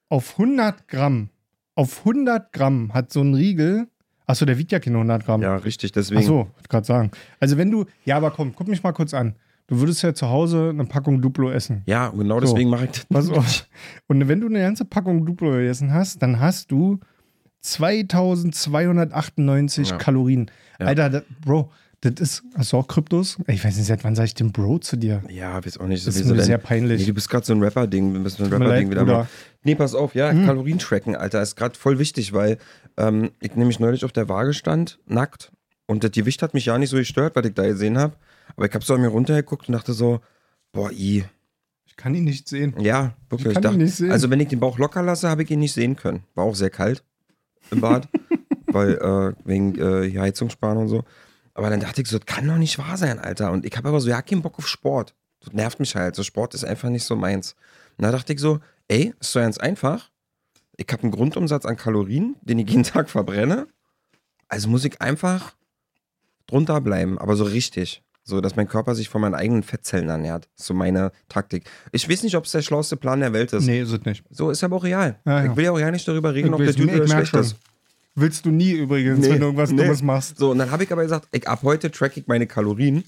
Auf 100 Gramm. Auf 100 Gramm hat so ein Riegel. Achso, der wiegt ja keine 100 Gramm. Ja, richtig, deswegen. Ach so, wollte gerade sagen. Also wenn du, ja, aber komm, guck mich mal kurz an. Du würdest ja zu Hause eine Packung Duplo essen. Ja, genau So. deswegen mache ich das. Pass auf. Und wenn du eine ganze Packung Duplo gegessen hast, dann hast du 2298 Ja. Kalorien. Ja. Alter, Bro, das ist, hast du auch Kryptos? Ich weiß nicht, seit wann sag ich denn Bro zu dir? Ja, weiß auch nicht. Das ist mir sehr peinlich. Nee, du bist gerade so ein Rapper-Ding. Bist so ein Rapper-Ding wieder mal. Nee, pass auf, ja, Hm. Kalorien tracken, Alter, ist gerade voll wichtig, weil ähm, ich nämlich neulich auf der Waage stand, nackt. Und das Gewicht hat mich ja nicht so gestört, was ich da gesehen habe. Aber ich habe so an mir runtergeguckt und dachte so, boah, i. Ich kann ihn nicht sehen. Ja, wirklich. Ich kann dachte, ihn nicht sehen. Also, wenn ich den Bauch locker lasse, habe ich ihn nicht sehen können. War auch sehr kalt im Bad, weil äh, wegen äh, Heizungssparen und so. Aber dann dachte ich so, das kann doch nicht wahr sein, Alter. Und ich habe aber so, ja, keinen Bock auf Sport. Das nervt mich halt. So Sport ist einfach nicht so meins. Und da dachte ich so, ey, ist so ganz einfach. Ich habe einen Grundumsatz an Kalorien, den ich jeden Tag verbrenne. Also muss ich einfach drunter bleiben, aber so richtig. So, dass mein Körper sich von meinen eigenen Fettzellen ernährt. Das ist so meine Taktik. Ich weiß nicht, ob es der schlauste Plan der Welt ist. Nee, ist es nicht. So ist aber auch real. Ja, ja. Ich will ja auch ja nicht darüber reden, Ich ob der Dude oder schlecht schon. ist. Willst du nie übrigens, Nee, wenn du irgendwas nee. Dummes machst. So, und dann habe ich aber gesagt, ich, ab heute track ich meine Kalorien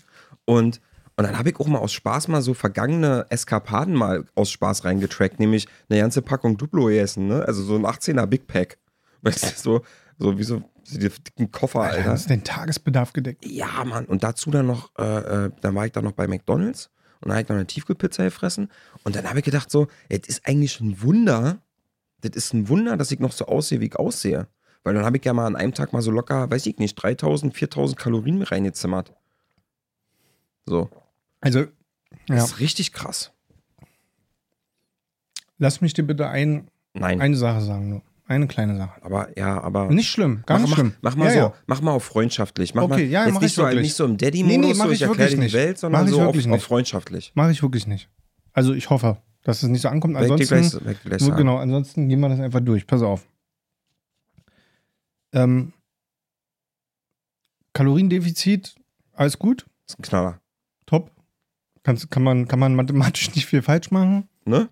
und, und dann habe ich auch mal aus Spaß mal so vergangene Eskapaden mal aus Spaß reingetrackt, nämlich eine ganze Packung Duplo gegessen, ne? Also so ein 18er Big Pack. Weißt du, so, so wie so die dicken Koffer, Alter, Alter. hast du den Tagesbedarf gedeckt? Ja, Mann. Und dazu dann noch, äh, äh, dann war ich dann noch bei McDonalds und dann habe ich noch eine Tiefkühlpizza gefressen. Und dann habe ich gedacht, so, es ist eigentlich ein Wunder, das ist ein Wunder, dass ich noch so aussehe, wie ich aussehe. Weil dann habe ich ja mal an einem Tag mal so locker, weiß ich nicht, 3000, 4000 Kalorien reingezimmert. So. Also, Das Ja. ist richtig krass. Lass mich dir bitte ein, Nein. eine Sache sagen, nur. Eine kleine Sache. aber ja, aber. Nicht schlimm, gar mach, nicht mach, schlimm. Mach mal ja, so, Ja. mach mal auf freundschaftlich. Mach Okay, mal, ja, jetzt mach nicht, ich so, wirklich. nicht so im Daddy-Modus, Nee, nee, mach so ich ich erkläre dir die. Welt, sondern Mach ich so auf, wirklich auf freundschaftlich. Mache ich wirklich nicht. Also ich hoffe, dass es nicht so ankommt. Ansonsten, gleich, genau, ansonsten gehen wir das einfach durch. Pass auf. Ähm, Kaloriendefizit, alles gut, Das ist ein Knaller. top. Kannst, kann, man, kann man mathematisch nicht viel falsch machen. Ne?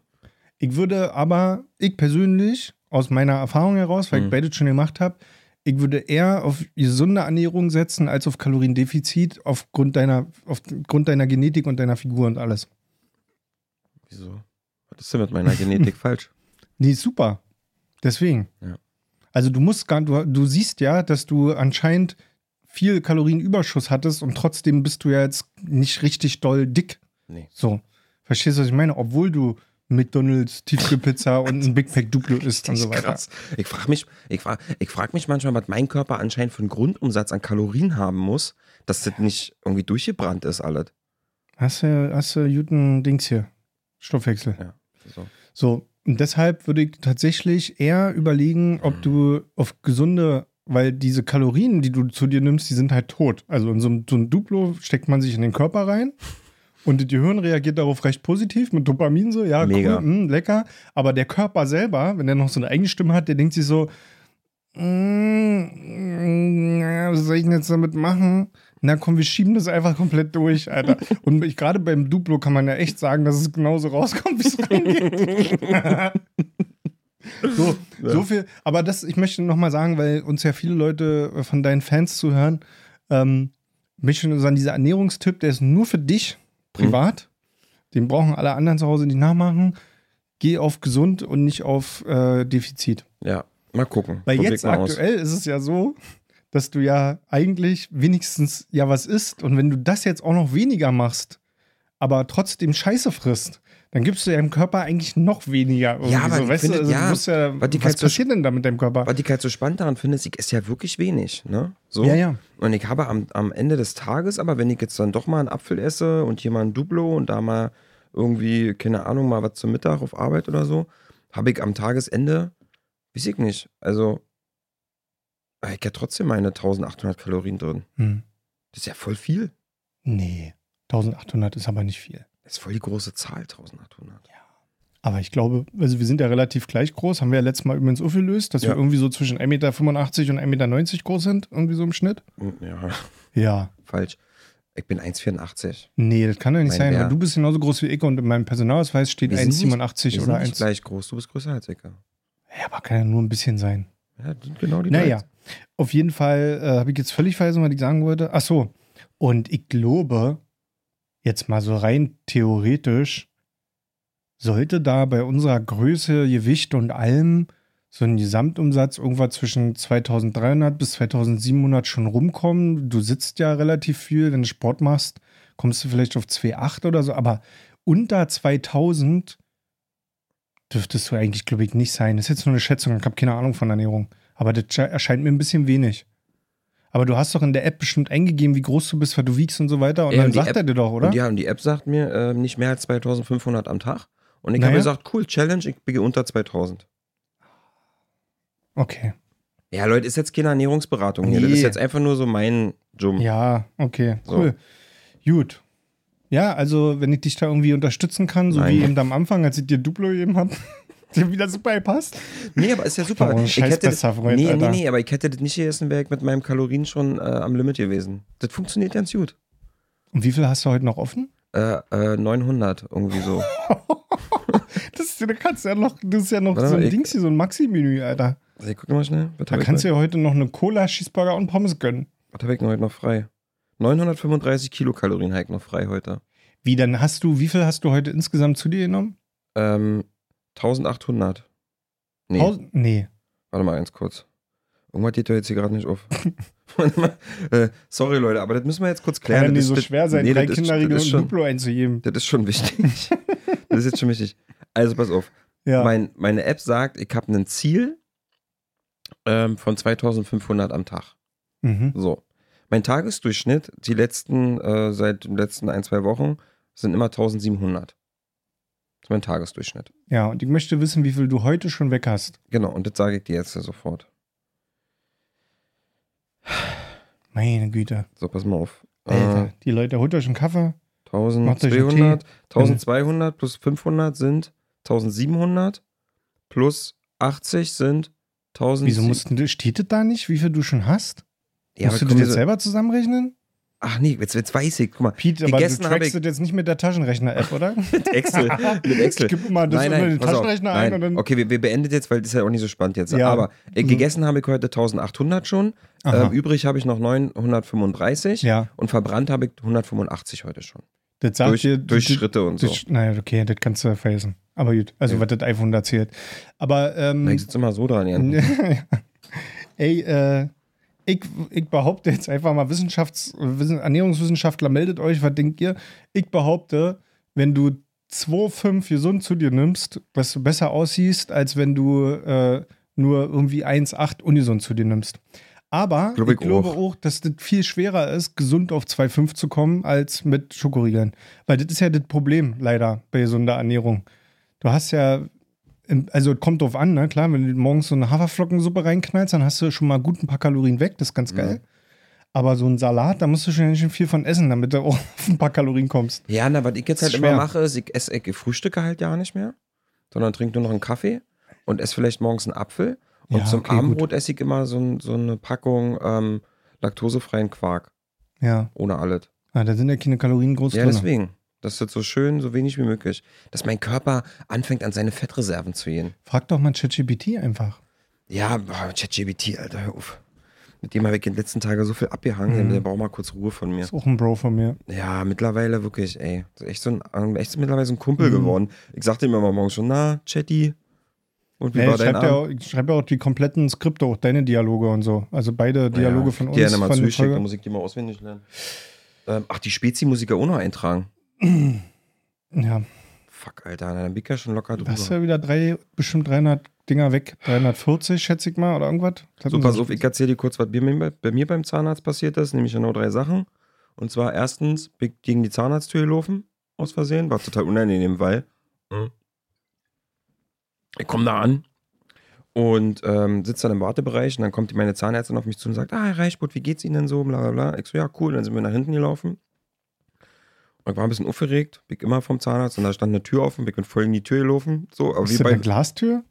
Ich würde aber, ich persönlich, aus meiner Erfahrung heraus, weil Mhm. ich beides schon gemacht habe, ich würde eher auf gesunde Ernährung setzen als auf Kaloriendefizit aufgrund deiner, aufgrund deiner Genetik und deiner Figur und alles. Wieso? Was ist denn mit meiner Genetik falsch? Nee, super. Deswegen. Ja. Also du musst gar, du, du siehst ja, dass du anscheinend viel Kalorienüberschuss hattest und trotzdem bist du ja jetzt nicht richtig doll dick. Nee. So. Verstehst du, was ich meine? Obwohl du McDonalds, Tiefkühlpizza und ein Big Mac Duplo isst und so weiter. krass. Ich frage mich, ich frag, ich frag mich manchmal, was mein Körper anscheinend für einen Grundumsatz an Kalorien haben muss, dass das nicht irgendwie durchgebrannt ist, alles. Hast du, hast du guten Dings hier? Stoffwechsel. Ja. So. So, und deshalb würde ich tatsächlich eher überlegen, ob du auf gesunde, weil diese Kalorien, die du zu dir nimmst, die sind halt tot. Also in so, ein- so ein Duplo steckt man sich in den Körper rein und das Gehirn reagiert darauf recht positiv mit Dopamin so, ja, Mega. cool, mh, lecker. Aber der Körper selber, wenn der noch so eine eigene Stimme hat, der denkt sich so, mm, ja, was soll ich denn jetzt damit machen? Na komm, wir schieben das einfach komplett durch, Alter. Und ich, gerade beim Duplo kann man ja echt sagen, dass es genauso rauskommt, wie es reingeht. so, so viel. Aber das, ich möchte noch mal sagen, weil uns ja viele Leute von deinen Fans zuhören, ähm, möchte ich nur sagen, dieser Ernährungstipp, der ist nur für dich privat. Den brauchen alle anderen zu Hause nicht nachmachen. Geh auf gesund und nicht auf äh, Defizit. Ja, mal gucken. Weil Probier jetzt mal aus. aktuell ist es ja so, dass du ja eigentlich wenigstens ja was isst und wenn du das jetzt auch noch weniger machst, aber trotzdem Scheiße frisst, dann gibst du deinem Körper eigentlich noch weniger. irgendwie Ja, aber so, weißt finde, du, also ja, du musst ja, was halt so passiert denn da mit deinem Körper? Was ich halt so spannend daran finde, ist, ich esse ja wirklich wenig, ne? So. Ja, ja. Und ich habe am, am Ende des Tages, aber wenn ich jetzt dann doch mal einen Apfel esse und hier mal ein Duplo und da mal irgendwie, keine Ahnung, mal was zum Mittag auf Arbeit oder so, habe ich am Tagesende, weiß ich nicht, also ich ja trotzdem meine 1800 Kalorien drin. Hm. Das ist ja voll viel. Nee, 1800 ist aber nicht viel. Das ist voll die große Zahl, 1800. Aber ich glaube, also wir sind ja relativ gleich groß, haben wir ja letztes Mal übrigens aufgelöst, dass Ja. wir irgendwie so zwischen 1,85 Meter und 1,90 Meter groß sind, irgendwie so im Schnitt. Hm, Ja, Ja. falsch. Ich bin 1,84. Nee, das kann ja nicht Mein sein, Bär. weil du bist genauso groß wie ich und in meinem Personalausweis steht Wir sind nicht- 1,87 Wir oder sind nicht 1. gleich groß, du bist größer als ich. Ja, Ja, aber kann ja nur ein bisschen sein. Das sind genau die Naja, gleichen. auf jeden Fall äh, habe ich jetzt völlig vergessen, was ich sagen wollte. Ach so. Und ich glaube, jetzt mal so rein theoretisch, sollte da bei unserer Größe, Gewicht und allem so ein Gesamtumsatz irgendwas zwischen 2300 bis 2700 schon rumkommen. Du sitzt ja relativ viel, wenn du Sport machst, kommst du vielleicht auf 2,8 oder so, aber unter 2000 dürftest du eigentlich, glaube ich, nicht sein. Das ist jetzt nur eine Schätzung, ich habe keine Ahnung von Ernährung. Aber das sche- erscheint mir ein bisschen wenig. Aber du hast doch in der App bestimmt eingegeben, wie groß du bist, was du wiegst und so weiter. Und Ja, dann und sagt App- er dir doch, oder? Und ja, und die App sagt mir äh, nicht mehr als 2500 am Tag. Und ich Naja. habe gesagt, cool, Challenge, ich bin unter 2000. Okay. Ja, Leute, ist jetzt keine Ernährungsberatung hier. Das ist jetzt einfach nur so mein Jum. Ja, okay, So. cool. Gut. Ja, also, wenn ich dich da irgendwie unterstützen kann, so Nein. wie eben am Anfang, als ich dir Duplo gegeben habe, der wieder super passt. Nee, aber ist ja super. Oh, ich hätte, besser, Freund, nee, nee, Alter. nee, aber ich hätte das nicht gegessen, wäre ich mit meinem Kalorien schon äh, am Limit gewesen. Das funktioniert ganz gut. Und wie viel hast du heute noch offen? Äh, äh, 900, irgendwie so. Das, ist, da kannst du ja noch, das ist ja noch Warte so ein ich- Dings hier, so ein Maxi-Menü, Alter. Also ich guck mal schnell. Da habe kannst du ja heute noch eine Cola, Cheeseburger und Pommes gönnen. was hab ich denn heute noch frei? 935 Kilokalorien ich noch frei heute. Wie, dann hast du, wie viel hast du heute insgesamt zu dir genommen? Ähm, 1800. Nee, Tausend- nee. warte mal eins kurz. Irgendwas geht doch jetzt hier gerade nicht auf. Äh, sorry, Leute, aber das müssen wir jetzt kurz Kann klären. ja nicht Das so das- schwer sein, nee, drei das Kinderriegel das und ein Duplo einzugeben. Das ist schon wichtig. das ist jetzt schon wichtig. Also pass auf. Ja. Mein, meine App sagt, ich habe ein Ziel ähm, von 2500 am Tag. mhm. So. Mein Tagesdurchschnitt, die letzten, äh, seit den letzten ein, zwei Wochen, sind immer 1700. Das ist mein Tagesdurchschnitt. Ja, und ich möchte wissen, wie viel du heute schon weg hast. Genau, und das sage ich dir jetzt sofort. Meine Güte. So, pass mal auf. Alter, Äh, die Leute, holt euch einen Kaffee. Macht euch einen 1200, 1200 plus 500 sind 1700 plus 80 sind 1000. Wieso mussten du, steht das da nicht, wie viel du schon hast? Ja, Musst du das komm, jetzt so- selber zusammenrechnen? Ach nee, jetzt, jetzt weiß ich. Guck mal, Pete, aber du trackst das jetzt nicht mit der Taschenrechner-App, oder? mit Excel. Mit Excel. Gib mal das unter den pass auf. Taschenrechner ein Nein. und dann. Okay, wir, wir beenden jetzt, weil das ist ja auch nicht so spannend jetzt. Ja. Aber äh, Mhm. gegessen habe ich heute 1800 schon. Ähm, übrig habe ich noch 935. Ja, Und verbrannt habe ich 185 heute schon. das sagt Durch, dir. durch das- Schritte und so. das- Naja, okay, das kannst du vergessen. Aber gut, also Ja. was das iPhone da zählt. Aber, ähm, Ich sitze immer so dran, Jan. ey, äh, ich, ich behaupte jetzt einfach mal, Wissenschafts-, Wissen, Ernährungswissenschaftler, meldet euch, was denkt ihr? Ich behaupte, wenn du 2,5 gesund zu dir nimmst, dass du besser aussiehst, als wenn du äh, nur irgendwie 1,8 ungesund zu dir nimmst. Aber Glaub ich ich glaube auch. auch, dass das viel schwerer ist, gesund auf 2,5 zu kommen, als mit Schokoriegeln. Weil das ist ja das Problem, leider, bei gesunder Ernährung. Du hast ja, also es kommt drauf an, ne? Klar, wenn du morgens so eine Haferflockensuppe reinknallst, dann hast du schon mal gut ein paar Kalorien weg, das ist ganz geil. Aber so ein Salat, da musst du schon ganz schön viel von essen, damit du auch auf ein paar Kalorien kommst. Ja, na, was ich jetzt halt Ist immer schwer. mache, ist, ich esse, ich frühstücke halt ja nicht mehr, sondern trinke nur noch einen Kaffee und esse vielleicht morgens einen Apfel. Und Ja, zum okay, Abendbrot esse ich immer so, so eine Packung ähm, laktosefreien Quark, Ja, ohne alles. ah, da sind ja keine Kalorien groß Ja, drin. deswegen. Das ist so schön, so wenig wie möglich. Dass mein Körper anfängt, an seine Fettreserven zu gehen. Frag doch mal ChatGPT einfach. Ja, ChatGPT, Alter, hör auf. Mit dem habe ich in den letzten Tagen so viel abgehangen, Mhm. der braucht mal kurz Ruhe von mir. Ist auch ein Bro von mir. Ja, mittlerweile wirklich, ey. Ist echt so ein, echt so mittlerweile so ein Kumpel Mhm. geworden. Ich sagte ihm immer morgens schon, na, Chatty. Und wie Ja, war ich dein schreibe ja, auch- ich schreib ja auch die kompletten Skripte, auch deine Dialoge und so. Also beide Dialoge ja, von uns. Gerne mal zuschicken, dann muss ich die mal auswendig lernen. Ähm, ach, die Spezi muss ich ja auch noch eintragen. Ja, Fuck, Alter, dann bin ich ja schon locker du drüber. hast ja wieder drei, bestimmt 300 Dinger weg. 340, schätze ich mal, oder irgendwas. So, pass auf, ich erzähle dir kurz, was bei mir, bei mir beim Zahnarzt passiert ist, nämlich genau drei Sachen. Und zwar erstens, bin ich gegen die Zahnarzttür gelaufen, aus Versehen, war total unangenehm, weil hm, ich komme da an und ähm, sitze dann im Wartebereich und dann kommt meine Zahnärztin auf mich zu und sagt, ah, Herr Reichbutt, wie geht's Ihnen denn so, bla bla bla. Ich so, ja, cool, dann sind wir nach hinten gelaufen. Ich war ein bisschen aufgeregt, bin ich immer vom Zahnarzt und da stand eine Tür offen, bin voll in die Tür gelaufen, so, aber Ist wie das bei, eine Glastür?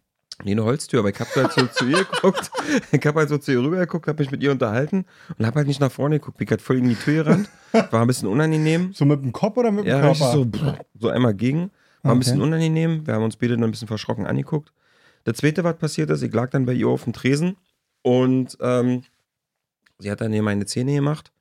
Nee, eine Holztür, aber ich hab halt so zu ihr geguckt. Ich hab halt so zu ihr rüber geguckt, hab mich mit ihr unterhalten und hab halt nicht nach vorne geguckt. Bin halt voll in die Tür gerannt. War ein bisschen unangenehm. So mit dem Kopf oder mit dem Ja, Körper? so, so einmal gegen. War ein bisschen unangenehm. Wir haben uns beide dann ein bisschen verschrocken angeguckt. Das zweite, was passiert ist, ich lag dann bei ihr auf dem Tresen und ähm, sie hat dann hier meine Zähne gemacht.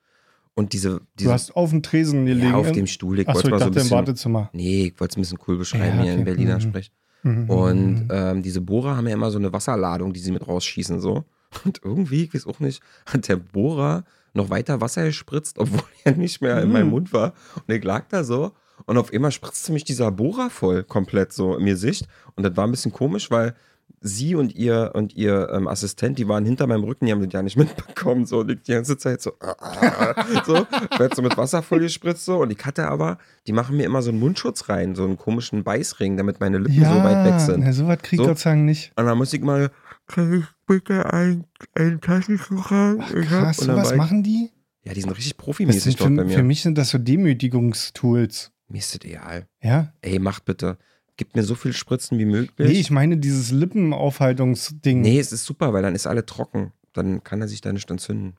Und diese, diese Du hast auf dem Tresen gelegen. ja, auf dem Stuhl. Ich Achso, wollte ich mal so ein dachte im bisschen. Wartezimmer. Nee, ich wollte es ein bisschen cool beschreiben Ja, hier in okay. Berliner Mhm. Sprech. Mhm. Und ähm, diese Bohrer haben ja immer so eine Wasserladung, die sie mit rausschießen, so. Und irgendwie, ich weiß auch nicht, hat der Bohrer noch weiter Wasser gespritzt, obwohl er nicht mehr in meinem Mhm. Mund war. Und ich lag da so und auf einmal spritzte mich dieser Bohrer voll, komplett so im Gesicht. Und das war ein bisschen komisch, weil sie und ihr und ihr ähm, Assistent, die waren hinter meinem Rücken, die haben das ja nicht mitbekommen. So, und ich die ganze Zeit so, so, werd so mit Wasser voll gespritzt so. Und ich hatte aber, die machen mir immer so einen Mundschutz rein, so einen komischen Beißring, damit meine Lippen ja, so weit weg sind. Na, sowas kriegt So. Gott Dank nicht. Und dann muss ich mal, kann ich bitte ein, ein Taschentuch haben? Ach, hab- krass, und dann sowas machen die? Ja, die sind richtig profimäßig dort bei für, mir. für mich sind das so Demütigungstools. mir ist das egal. Ja? Ey, macht bitte. Gib mir so viel Spritzen wie Nee, möglich. ich meine dieses Lippenaufhaltungsding. Nee, es ist super, weil dann ist alle trocken. Dann kann er sich da nicht entzünden.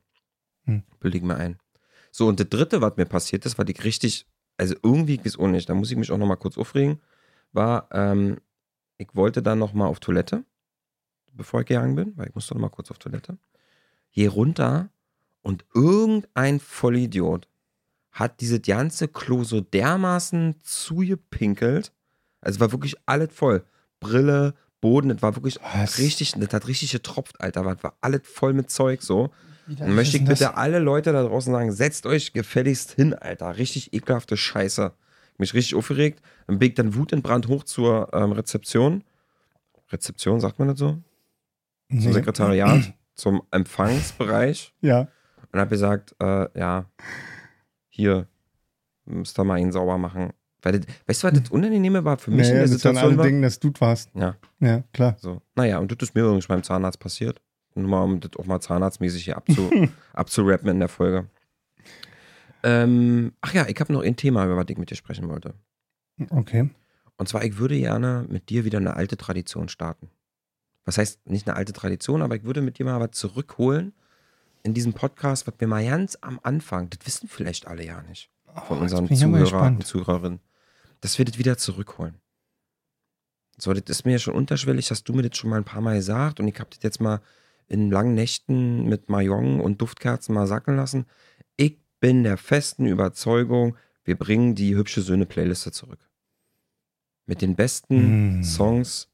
Hm. Bilde ich mir ein. So, und das dritte, was mir passiert ist, war ich richtig, also irgendwie, weiß auch nicht, da muss ich mich auch nochmal kurz aufregen, war, ähm, ich wollte dann nochmal auf Toilette, bevor ich gegangen bin, weil ich musste nochmal kurz auf Toilette. Hier runter und irgendein Vollidiot hat dieses ganze Klo so dermaßen zugepinkelt. Also es war wirklich alles voll. Brille, Boden, das war wirklich Was? richtig, das hat richtig getropft, Alter. Das war alles voll mit Zeug so. Dann möchte ich bitte alle Leute da draußen sagen, setzt euch gefälligst hin, Alter. Richtig ekelhafte Scheiße. Mich richtig aufgeregt. Dann bin ich dann wutentbrannt hoch zur ähm, Rezeption. Rezeption, sagt man das so? das? Zum Nee. Sekretariat, zum Empfangsbereich. Ja. Und habe gesagt, äh, ja, hier, müsst ihr mal ihn sauber machen. Weil das, weißt du, was das Unangenehme war für mich in Naja, der das alle Situation war? denken, dass du warst. Ja, Ja, klar. so. Naja, und das ist mir übrigens beim Zahnarzt passiert. Nur mal, um das auch mal zahnarztmäßig hier abzu, abzurappen in der Folge. Ähm, ach ja, ich habe noch ein Thema, über was ich mit dir sprechen wollte. Okay. Und zwar, ich würde gerne mit dir wieder eine alte Tradition starten. Was heißt nicht eine alte Tradition, aber ich würde mit dir mal was zurückholen in diesem Podcast, was wir mal ganz am Anfang, das wissen vielleicht alle ja nicht, von Oh, unseren Zuhörern und. Zuhörerinnen, dass wir das wieder zurückholen. So, das ist mir ja schon unterschwellig, hast du mir das schon mal ein paar Mal gesagt und ich habe das jetzt mal in langen Nächten mit Mayong und Duftkerzen mal sacken lassen. Ich bin der festen Überzeugung, wir bringen die hübsche Söhne-Playliste zurück. Mit den besten Mm. Songs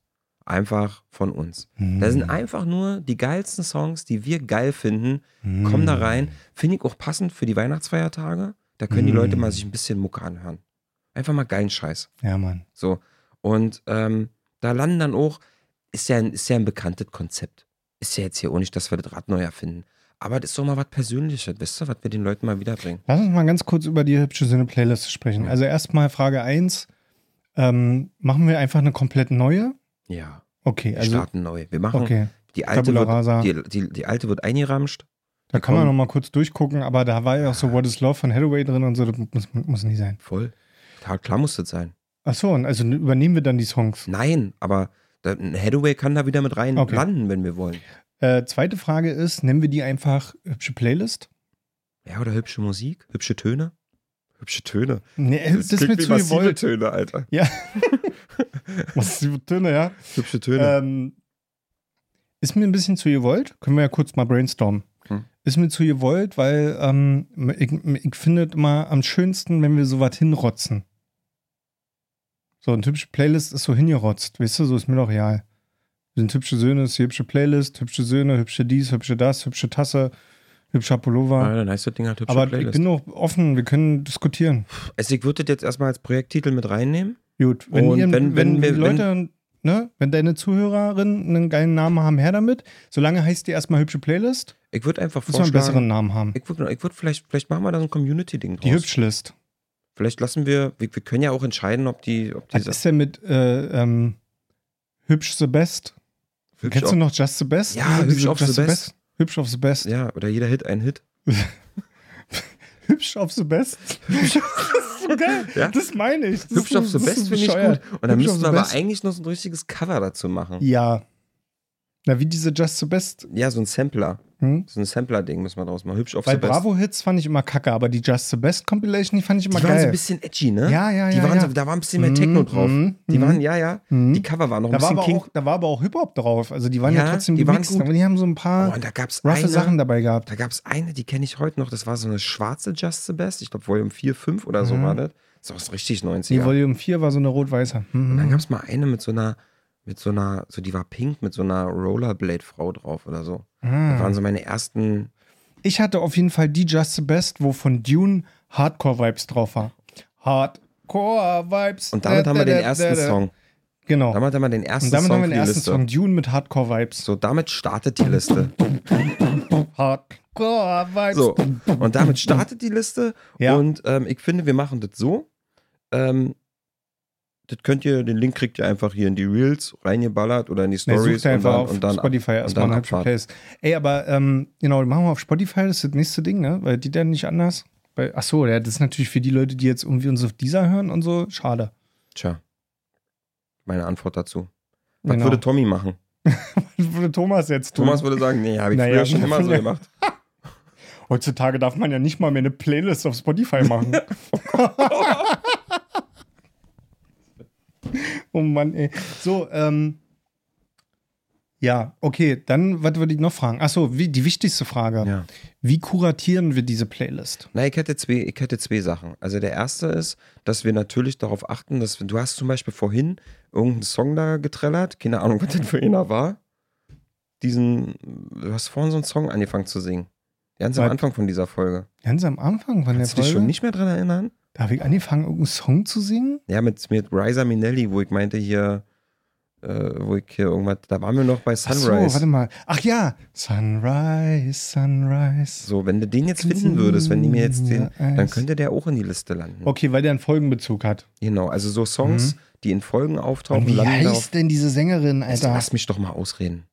einfach von uns. Da sind einfach nur die geilsten Songs, die wir geil finden, kommen da rein. Finde ich auch passend für die Weihnachtsfeiertage. Da können die Leute mal sich ein bisschen Mucke anhören. Einfach mal geilen Scheiß. Ja, Mann. So. Und ähm, da landen dann auch, ist ja, ein, ist ja ein bekanntes Konzept. Ist ja jetzt hier auch nicht, dass wir das Rad neu erfinden. Aber das ist doch mal was Persönliches, wisst ihr, was wir den Leuten mal wiederbringen. Lass uns mal ganz kurz über die hübsche Sinne-Playlist sprechen. Also erstmal Frage 1. Ähm, machen wir einfach eine komplett neue? Ja. Okay, Wir also starten neu. Wir machen okay. die alte Tabula wird, die, die, die alte wird eingeramscht. Da kann man kommen- noch mal kurz durchgucken, aber da war ja auch so What is Love von Hathaway drin und so, das muss, muss nicht sein. Voll. Ja, klar muss das sein. Ach so, und also übernehmen wir dann die Songs. Nein, aber ein Hathaway kann da wieder mit rein Okay. landen, wenn wir wollen. Äh, zweite Frage ist, nennen wir die einfach hübsche Playlist? Ja, oder hübsche Musik, hübsche Töne. Hübsche Töne. Nee, das, ist klingt mir wie zu massive gewollt. Töne, Alter. Ja. Was ist die Töne, ja? Hübsche Töne. Ähm, ist mir ein bisschen zu gewollt. Können wir ja kurz mal brainstormen. Hm. Ist mir zu gewollt, weil ähm, ich, ich finde es immer am schönsten, wenn wir so was hinrotzen. So, eine hübsche Playlist ist so hingerotzt. Weißt du, so ist mir doch real. Sind hübsche Söhne, ist die hübsche Playlist, hübsche Söhne, hübsche dies, hübsche das, hübsche Tasse, hübscher Pullover. ah, dann heißt das Ding halt hübsche Aber ich Playlist. bin auch offen, wir können diskutieren. also ich würde das jetzt erstmal als Projekttitel mit reinnehmen. Gut, wenn, Und ihr, wenn- wenn, wenn Leute, ne, wenn deine Zuhörerinnen einen geilen Namen haben, her damit. Solange heißt die erstmal hübsche Playlist, Ich würde einfach muss man einen vorschlagen, besseren Namen haben. ich würde ich würd vielleicht, vielleicht machen wir da so ein Community-Ding draus. Die Hübschlist. Vielleicht lassen wir, wir, wir können ja auch entscheiden, ob die, ob Was diese ist denn mit äh, ähm, Hübsch the Best? Hübsch Kennst du noch Just the Best? Ja, Hübsch auf the Best. Hübsch auf the Best. Ja, oder jeder Hit ein Hit. Hübsch auf the Best. das ist so geil. Ja. Das meine ich. Das Hübsch ist, auf the Best finde ich gut. Und dann Hübsch müssten wir aber Best. eigentlich noch so ein richtiges Cover dazu machen. Ja. Na, wie diese Just the Best. Ja, so ein Sampler. Hm? So ein Sampler-Ding müssen wir draus machen. Hübsch auf Bei. Bravo-Hits fand ich immer kacke, aber die Just the Best Compilation, die fand ich immer Die waren so geil. ein bisschen edgy, ne? Ja, ja, Die ja, waren ja. So, da war ein bisschen mehr Techno Mhm, drauf. mhm, Die mhm. waren, ja, ja. Mhm. Die Cover waren noch ein da, war bisschen aber King. auch, da war aber auch Hip-Hop drauf. Also die waren ja, Ja, trotzdem die waren gemixt, gut. aber die haben so ein Oh, paar gab's roughe eine, Sachen dabei gehabt. da gab's eine, die kenne ich heute noch. Das war so eine schwarze Just the Best. Ich glaube, Volume 4, 5 oder so Mhm. war das. Das ist auch richtig 90er. Die Volume 4 war so eine rot-weiße. Mhm. Und dann gab's mal eine mit so einer, mit so einer, so die war pink mit so einer Rollerblade-Frau drauf oder so. Das Ah. waren so meine ersten. Ich hatte auf jeden Fall die Just the Best, wo von Dune Hardcore-Vibes drauf war. Hardcore-Vibes. Und damit Da, haben wir da, den da, ersten. Song. Genau. Damit haben wir den ersten Und damit Song haben wir den ersten Liste. Song Dune mit Hardcore-Vibes. So, damit startet die Liste. Hardcore-Vibes. So, und damit startet die Liste. Ja. Und ähm, ich finde, wir machen das so. Ähm, das könnt ihr, den Link kriegt ihr einfach hier in die Reels reingeballert oder in die Stories sucht ihr und einfach dann, auf und dann Spotify erstmal hübsche Abfahrt. Playlist. Ey, aber ähm, genau, machen wir auf Spotify, das ist das nächste Ding, ne? Weil die dann nicht anders. Weil, ach so, ja, das ist natürlich für die Leute, die jetzt irgendwie uns auf dieser hören und so, schade. Tja, meine Antwort dazu. Was Genau. würde Tommy machen? Was würde Thomas jetzt tun? Thomas würde sagen, nee, habe ich Naja, früher schon immer so gemacht. Heutzutage darf man ja nicht mal mehr eine Playlist auf Spotify machen. oh Mann, ey. So, ähm. Ja, okay, dann, was würde ich noch fragen? Achso, wie, die wichtigste Frage. Ja. Wie kuratieren wir diese Playlist? Na, ich hätte, zwei, ich hätte zwei Sachen. Also der erste ist, dass wir natürlich darauf achten, dass du hast zum Beispiel vorhin irgendeinen Song da getrellert, keine Ahnung, was das für einer war. Diesen, du hast vorhin so einen Song angefangen zu singen. Ganz am Was? Anfang von dieser Folge. Ganz am Anfang von Kannst du der dich Folge. schon nicht mehr dran erinnern? Da habe ich angefangen, irgendeinen Song zu singen. Ja, mit, mit Riza Minelli, wo ich meinte hier, äh, wo ich hier irgendwas, da waren wir noch bei Ach Sunrise. so, warte mal. Ach ja, Sunrise, Sunrise. So, wenn du den jetzt finden würdest, wenn die mir jetzt den, dann könnte der auch in die Liste landen. Okay, weil der einen Folgenbezug hat. Genau, also so Songs, die in Folgen auftauchen, Und wie heißt denn diese Sängerin, Alter? lass mich doch mal ausreden.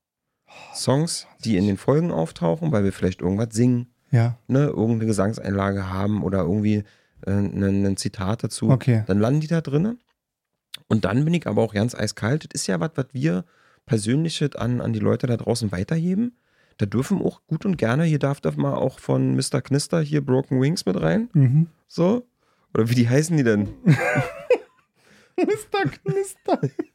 Songs, die in den Folgen auftauchen, weil wir vielleicht irgendwas singen, Ja, ne, irgendeine Gesangseinlage haben oder irgendwie äh, ein, ein Zitat dazu. okay. Dann landen die da drinnen. Und dann bin ich aber auch ganz eiskalt. Das ist ja was, was wir persönlich an, an die Leute da draußen weitergeben. Da dürfen auch gut und gerne, hier darf doch mal auch von Mr. Knister hier Broken Wings mit rein. Mhm. So. Oder wie die heißen die denn? Mr. Knister.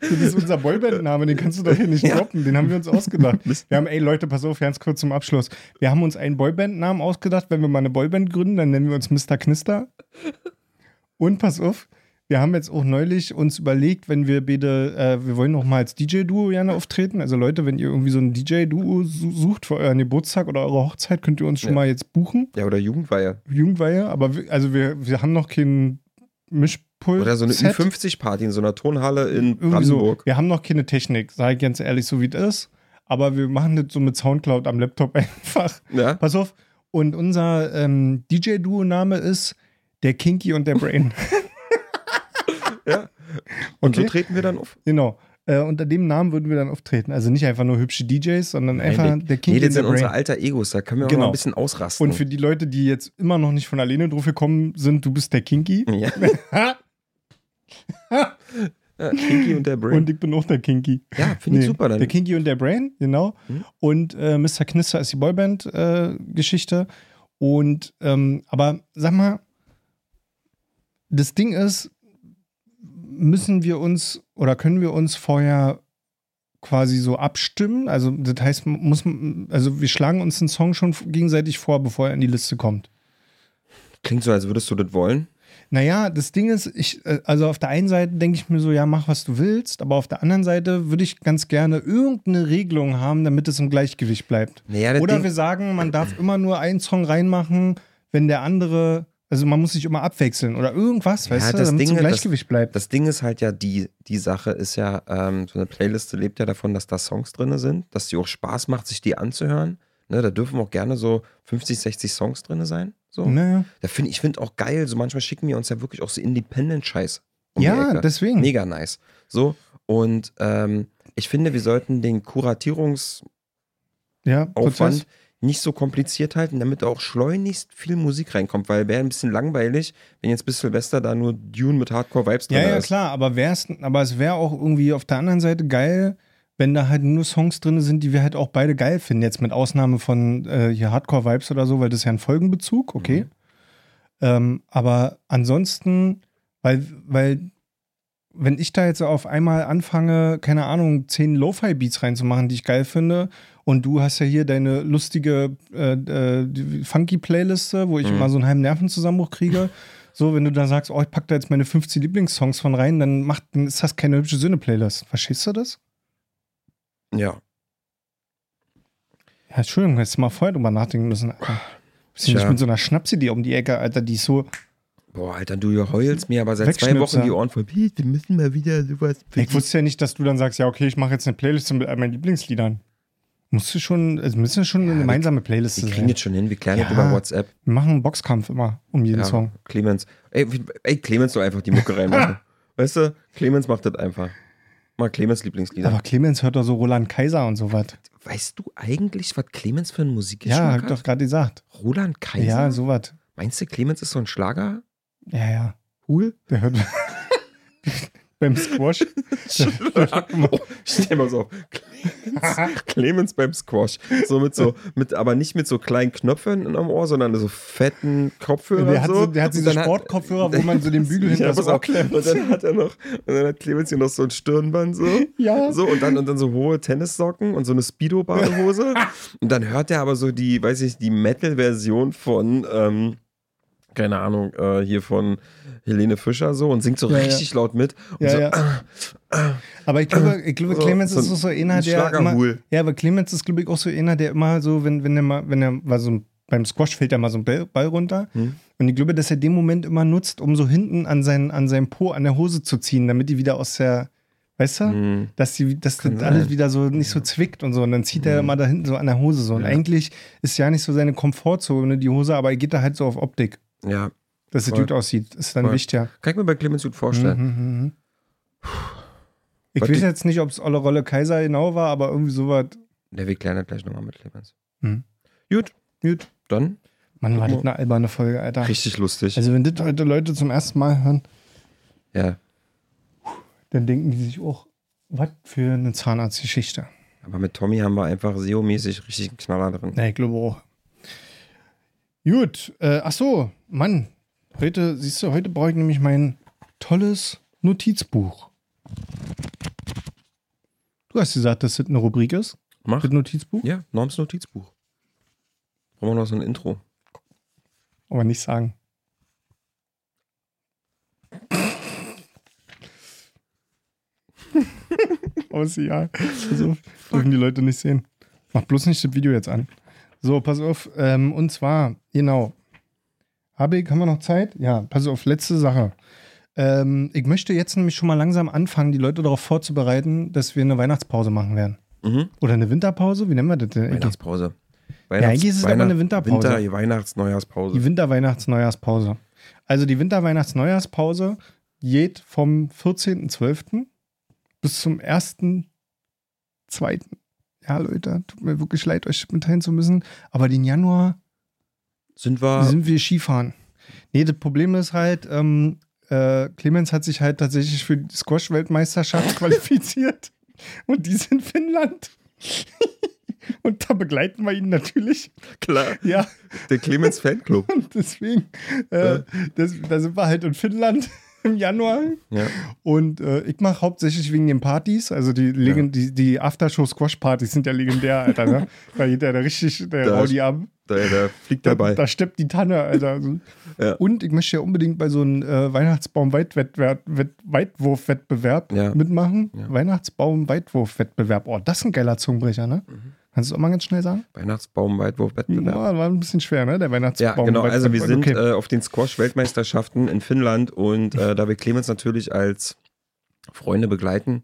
Das ist unser Boyband-Name, den kannst du doch hier nicht Ja. droppen. Den haben wir uns ausgedacht. Wir haben, ey Leute, pass auf, ganz kurz zum Abschluss. Wir haben uns einen Boyband-Namen ausgedacht. Wenn wir mal eine Boyband gründen, dann nennen wir uns Mr. Knister. Und pass auf, wir haben jetzt auch neulich uns überlegt, wenn wir beide, äh, wir wollen noch mal als DJ-Duo gerne auftreten. Also Leute, wenn ihr irgendwie so ein DJ-Duo su- sucht für euren Geburtstag oder eure Hochzeit, könnt ihr uns schon Ja. mal jetzt buchen. Ja, oder Jugendweihe. Jugendweihe, aber wir, also wir, wir haben noch keinen Mischpult. Oder so eine Set. Ü50-Party in so einer Tonhalle in Irgendwie so. Brandenburg. Wir haben noch keine Technik, ich ganz ehrlich, so wie es ist. Aber wir machen das so mit Soundcloud am Laptop einfach. Ja. Pass auf. Und unser ähm, DJ-Duo-Name ist der Kinky und der Brain. ja. Und Okay. so treten wir dann auf. genau. Äh, unter dem Namen würden wir dann auftreten. Also nicht einfach nur hübsche DJs, sondern einfach Nein, der Nee, Kinky das sind unsere alter Egos, da können wir auch Genau. mal ein bisschen ausrasten. Und für die Leute, die jetzt immer noch nicht von alleine drauf gekommen sind, du bist der Kinky. ja. ja, Kinky und der Brain. Und ich bin auch der Kinky. ja, finde ich Nee, super. Dann. Der Kinky und der Brain, genau. Mhm. Und äh, Mr. Knister ist die Boyband-Geschichte. und, ähm, aber sag mal, das Ding ist, müssen wir uns oder können wir uns vorher quasi so abstimmen? Also, das heißt, muss man, also wir schlagen uns den Song schon gegenseitig vor, bevor er in die Liste kommt. Klingt so, als würdest du das wollen. Naja, das Ding ist, ich, äh, also auf der einen Seite denke ich mir so, ja, mach was du willst, aber auf der anderen Seite würde ich ganz gerne irgendeine Regelung haben, damit es im Gleichgewicht bleibt. Naja, Oder Ding, wir sagen, man darf immer nur einen Song reinmachen, wenn der andere, also man muss sich immer abwechseln oder irgendwas, Ja, weißt du, das damit es Ding- im das- Gleichgewicht bleibt. das Ding ist halt ja, die, die Sache ist ja, ähm, so eine Playliste lebt ja davon, dass da Songs drin sind, dass die auch Spaß macht, sich die anzuhören. Ne, da dürfen auch gerne so 50, 60 Songs drin sein. So. naja. Da find, ich finde auch geil, so manchmal schicken wir uns ja wirklich auch so Independent-Scheiß. um Ja, deswegen. Mega nice. So, und ähm, ich finde, wir sollten den Kuratierungsaufwand Ja, Prozess. Nicht so kompliziert halten, damit auch schleunigst viel Musik reinkommt, weil wäre ein bisschen langweilig, wenn jetzt bis Silvester da nur Dune mit Hardcore-Vibes drin Ja, ja, ist. klar, aber, wär's, aber es wäre auch irgendwie auf der anderen Seite geil, wenn da halt nur Songs drin sind, die wir halt auch beide geil finden. Jetzt mit Ausnahme von äh, hier Hardcore-Vibes oder so, weil das ist ja ein Folgenbezug, okay. Mhm. Ähm, aber ansonsten, weil, weil, wenn ich da jetzt auf einmal anfange, keine Ahnung, zehn Lo-Fi-Beats reinzumachen, die ich geil finde, und du hast ja hier deine lustige äh, äh, Funky-Playliste, wo ich Mhm. immer so einen halben Nervenzusammenbruch kriege. So, wenn du da sagst, oh, ich pack da jetzt meine 50 Lieblingssongs von rein, dann, macht, dann ist das keine hübsche Söhne-Playlist. Verstehst du das? Ja. Ja, Entschuldigung, hättest du mal vorher drüber nachdenken müssen, Alter. Bist du nicht mit so einer Schnapsidee um die Ecke, Alter, die ist so. Boah, Alter, du heulst mir aber seit zwei. Wochen die Ohren voll. Wir müssen mal wieder sowas. Ich wusste ja nicht, dass du dann sagst, ja, okay, ich mache jetzt eine Playliste mit meinen Lieblingsliedern. Musst du schon, es müssen schon eine wir- gemeinsame Playlist wir kriegen sein. jetzt schon hin, wir klären das Ja. über WhatsApp. Wir machen einen Boxkampf immer um jeden Ja, Song. Clemens. Ey, ey, Clemens soll einfach die Mucke reinmachen. weißt du, Clemens macht das einfach. Mal Clemens Lieblingslieder. Aber Clemens hört doch so Roland Kaiser und so was. weißt du eigentlich, was Clemens für ein Ja, Musikgeschmack hab ich doch gerade gesagt. Roland Kaiser? Ja, so was. Meinst du, Clemens ist so ein Schlager? Ja, ja. Cool? Der hört beim Squash. oh, stell mal so auf. Clemens, Clemens beim Squash. So mit so, mit, aber nicht mit so kleinen Knöpfen am Ohr, sondern so fetten Kopfhörern. Der hat, so. der hat diese Sportkopfhörer, wo man so den Bügel hinter das Ohr klemmt. Und dann hat er noch, und dann hat Clemens hier noch so ein Stirnband so. Ja. So, und dann, und dann so hohe Tennissocken und so eine Speedo-Badehose. und dann hört er aber so die, weiß ich, die Metal-Version von, ähm, keine Ahnung, äh, hier von Helene Fischer so und singt so Ja, ja. richtig laut mit. Ja, so, ja. Aber ich glaube, ich glaube Clemens so ist so, so einer, ein der immer. Ja, aber Clemens ist, glaube ich, auch so einer, der immer so, wenn, wenn er mal, wenn er war so beim Squash fällt er mal so ein Ball, runter. Hm. Und ich glaube, dass er den Moment immer nutzt, um so hinten an, seinen, an seinem Po, an der Hose zu ziehen, damit die wieder aus der, Weißt du? Hm. Dass, die, dass das alles sein. wieder so nicht so zwickt und so. Und dann zieht er Mhm. immer da hinten so an der Hose so. Und Ja. eigentlich ist ja nicht so seine Komfortzone, die Hose, aber er geht da halt so auf Optik, Ja, dass Voll. gut aussieht. Ist dann Voll. wichtiger. kann ich mir bei Clemens gut vorstellen. Mhm, mhm, mhm. Ich Was weiß jetzt nicht, ob es Olle Rolle Kaiser genau war, aber irgendwie sowas. Der wir klären das gleich nochmal mit Clemens. Mhm. Gut, Gut. dann Mann, war das eine alberne Folge, Alter. richtig lustig. Also, wenn das heute Leute zum ersten Mal hören, ja, dann denken die sich auch, was für eine Zahnarztgeschichte. aber mit Tommy haben wir einfach SEO-mäßig richtig einen Knaller drin. Na, ich glaube auch. Gut, äh, ach so, Mann. Heute, siehst du, heute brauche ich nämlich mein tolles Notizbuch. Du hast gesagt, dass das eine Rubrik ist, Mach. das Notizbuch, Ja, Norms Notizbuch. Brauchen wir noch so ein Intro. aber nicht sagen. ist egal. Also, dürfen die Leute nicht sehen. Mach bloß nicht das Video jetzt an. So, pass auf. Ähm, und zwar, genau. Habig, haben wir noch Zeit? Ja, pass auf, letzte Sache. Ähm, ich möchte jetzt nämlich schon mal langsam anfangen, die Leute darauf vorzubereiten, dass wir eine Weihnachtspause machen werden. Mhm. Oder eine Winterpause? Wie nennen wir das denn? Weihnachtspause. eigentlich ist es aber eine Winterpause. Winter, Weihnachts-, Neujahrspause. Die Winter-Weihnachts-Neujahrspause. Also die Winter-Weihnachts-Neujahrspause geht vom 14.12. bis zum 1.2. Ja, Leute, tut mir wirklich leid, euch mitteilen zu müssen. Aber den Januar Sind wir. sind wir Skifahren. Nee, das Problem ist halt, ähm, äh, Clemens hat sich halt tatsächlich für die Squash-Weltmeisterschaft qualifiziert. Und die ist in Finnland. Und da begleiten wir ihn natürlich. klar. Ja, Der Clemens Fanclub. und deswegen, äh, das, da sind wir halt in Finnland im Januar. Ja. Und äh, ich mache hauptsächlich wegen den Partys. Also die, Legend die, die Aftershow-Squash-Partys sind ja legendär, Alter. Ne? Da geht der, der richtig, der Da- Rowdy ab. Da, da fliegt Da, dabei. da steppt die Tanne, Alter. Ja. Und ich möchte ja unbedingt bei so einem äh, Weihnachtsbaum-Weitwurf-Wettbewerb Ja. mitmachen. Ja. Weihnachtsbaum-Weitwurf-Wettbewerb. Oh, das ist ein geiler Zungenbrecher, ne? Kannst du es auch mal ganz schnell sagen? Weihnachtsbaum, Weitwurf-Wettbewerb. Ja, war ein bisschen schwer, ne? Der Ja, Weihnachtsbaum. genau. Also wir sind Okay. äh, auf den Squash-Weltmeisterschaften in Finnland und äh, da wir Clemens natürlich als Freunde begleiten,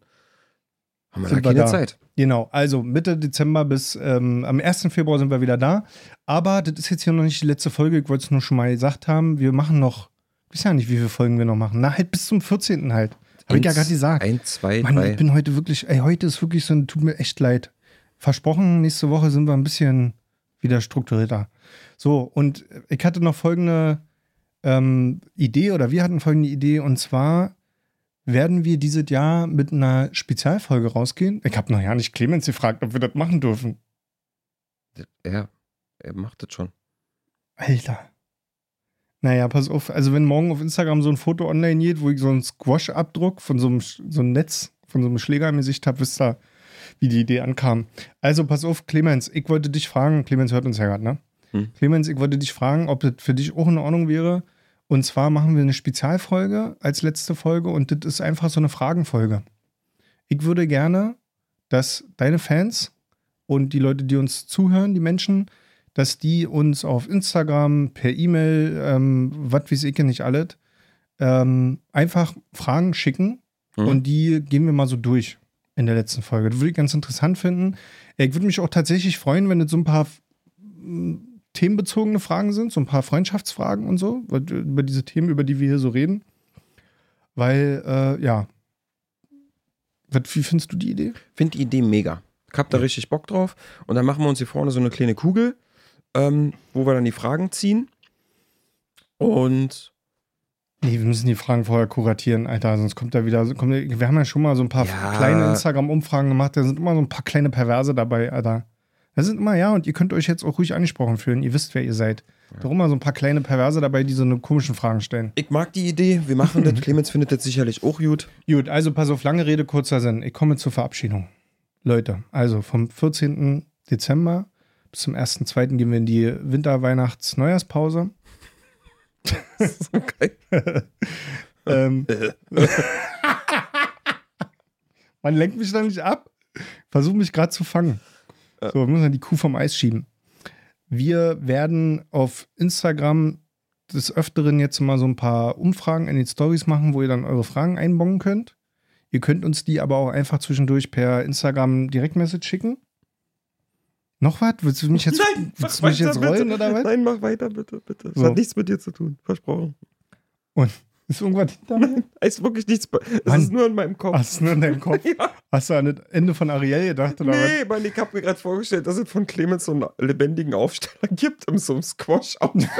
haben wir Sind da wir keine da. Zeit. Genau, also Mitte Dezember bis ähm, am 1. Februar sind wir wieder da. Aber das ist jetzt hier noch nicht die letzte Folge. Ich wollte es nur schon mal gesagt haben. Wir machen noch, ich weiß ja nicht, wie viele Folgen wir noch machen. Na, halt bis zum 14. halt. Habe ich ja Eins, gerade gesagt. Ein, zwei, Mann, drei. ich bin heute wirklich, ey, heute ist wirklich so, ein- tut mir echt leid. Versprochen, nächste Woche sind wir ein bisschen wieder strukturierter. So, und ich hatte noch folgende ähm, Idee oder wir hatten folgende Idee und zwar werden wir dieses Jahr mit einer Spezialfolge rausgehen. Ich habe noch ja nicht Clemens gefragt, ob wir das machen dürfen. Ja, er macht das schon. Alter. Naja, pass auf. Also, wenn morgen auf Instagram so ein Foto online geht, wo ich so einen Squash-Abdruck von so einem, so einem Netz, von so einem Schläger im Gesicht habe, wisst ihr, wie die Idee ankam. Also, pass auf, Clemens, ich wollte dich fragen, Clemens hört uns ja gerade, ne? Hm. Clemens, ich wollte dich fragen, ob das für dich auch in Ordnung wäre. Und zwar machen wir eine Spezialfolge als letzte Folge und das ist einfach so eine Fragenfolge. Ich würde gerne, dass deine Fans und die Leute, die uns zuhören, die Menschen, dass die uns auf Instagram, per E-Mail, ähm, was weiß ich nicht alles, ähm, einfach Fragen schicken Mhm. und die gehen wir mal so durch in der letzten Folge. Das würde ich ganz interessant finden. Ich würde mich auch tatsächlich freuen, wenn es so ein paar mm, themenbezogene Fragen sind, so ein paar Freundschaftsfragen und so, über diese Themen, über die wir hier so reden. Weil, äh, ja. Wie findest du die Idee? Finde die Idee mega. Ich hab da richtig Bock drauf. Und dann machen wir uns hier vorne so eine kleine Kugel, ähm, wo wir dann die Fragen ziehen. Und Nee, wir müssen die Fragen vorher kuratieren, Alter, sonst kommt da wieder. Kommt, wir haben ja schon mal so ein paar Ja. kleine Instagram-Umfragen gemacht, da sind immer so ein paar kleine Perverse dabei, Alter. Da sind immer, ja, und ihr könnt euch jetzt auch ruhig angesprochen fühlen, ihr wisst, wer ihr seid. Da sind immer so ein paar kleine Perverse dabei, die so eine komischen Fragen stellen. ich mag die Idee. Wir machen das. Clemens findet das sicherlich auch gut. Gut, also pass auf, lange Rede, kurzer Sinn. Ich komme zur Verabschiedung. Leute, also vom 14. Dezember bis zum 1.2. gehen wir in die Winter-Weihnachts-Neujahrspause. Okay. ähm, Man lenkt mich da nicht ab. Versuch mich gerade zu fangen. So, wir müssen die Kuh vom Eis schieben. Wir werden auf Instagram des Öfteren jetzt mal so ein paar Umfragen in den Stories machen, wo ihr dann eure Fragen einbauen könnt. Ihr könnt uns die aber auch einfach zwischendurch per Instagram Direktmessage schicken. Noch was? Willst du mich jetzt, Nein, willst mach du mich jetzt weiter, rollen bitte. oder was? Nein, mach weiter, bitte, bitte. Das So. hat nichts mit dir zu tun. Versprochen. Und ist irgendwas hinter mir? Es ist wirklich nichts. Es Mann. ist nur in meinem Kopf. Hast du nur in deinem Kopf? Ja. Hast du an das Ende von Ariel gedacht oder was? Nee, Mann, ich habe mir gerade vorgestellt, dass es von Clemens so einen lebendigen Aufsteller gibt in so einem Squash-Outfit.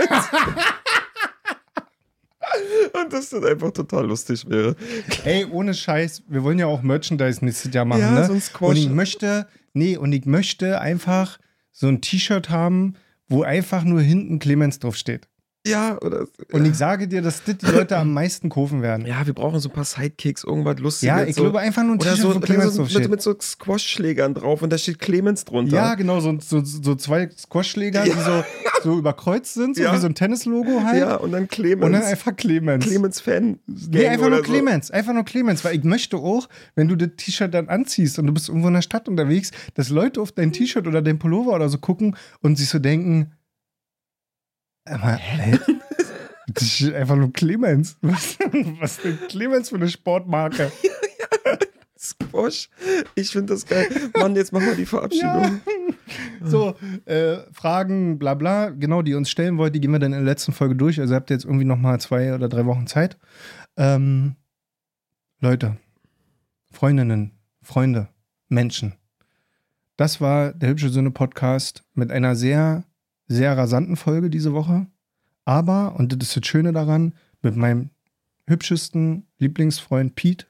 Und dass das einfach total lustig wäre. Ey, ohne Scheiß, wir wollen ja auch Merchandise nächstes Jahr machen, Ja, ne? so ein Squash. Und ich möchte, nee, und ich möchte einfach so ein T-Shirt haben, wo einfach nur hinten Clemens draufsteht. Ja, oder. Und ich sage dir, dass das die Leute am meisten kaufen werden. Ja, wir brauchen so ein paar Sidekicks, irgendwas Lustiges. Ja, ich so. glaube einfach nur ein Oder T-Shirt, so, wo Clemens so mit, mit so Squash-Schlägern drauf und da steht Clemens drunter. Ja, genau, so, so, so zwei Squashschläger, die so, so überkreuzt sind, so Ja. wie so ein Tennislogo halt. Ja, und dann Clemens. Und dann einfach Clemens. Clemens-Fan. Nee, einfach nur Clemens. Einfach nur Clemens. Weil ich möchte auch, wenn du das T-Shirt dann anziehst und du bist irgendwo in der Stadt unterwegs, dass Leute auf dein T-Shirt oder dein Pullover oder so gucken und sich so denken, aber, hä? Das ist einfach nur Clemens. Was, was denn Clemens für eine Sportmarke? Squash. Ich finde das geil. Mann, jetzt machen wir die Verabschiedung. So, äh, Fragen, bla bla, genau, die ihr uns stellen wollt, die gehen wir dann in der letzten Folge durch. Also habt ihr jetzt irgendwie noch mal zwei oder drei Wochen Zeit. Ähm, Leute, Freundinnen, Freunde, Menschen. Das war der Hübsche Söhne Podcast mit einer sehr, sehr rasanten Folge diese Woche. Aber, und das ist das Schöne daran, mit meinem hübschesten Lieblingsfreund Pete.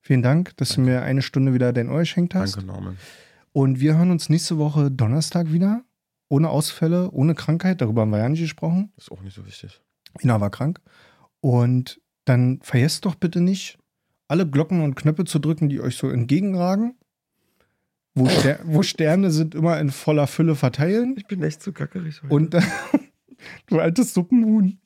Vielen Dank, dass du mir eine Stunde wieder dein Ohr geschenkt hast. Danke, Norman. Und wir hören uns nächste Woche Donnerstag wieder. Ohne Ausfälle, ohne Krankheit. Darüber haben wir ja nicht gesprochen. Ist auch nicht so wichtig. Ina war krank. Und dann vergesst doch bitte nicht, alle Glocken und Knöpfe zu drücken, die euch so entgegenragen. Wo, Ster wo Sterne sind immer in voller Fülle verteilen. Ich bin echt zu gackerig heute. Und du altes Suppenhuhn.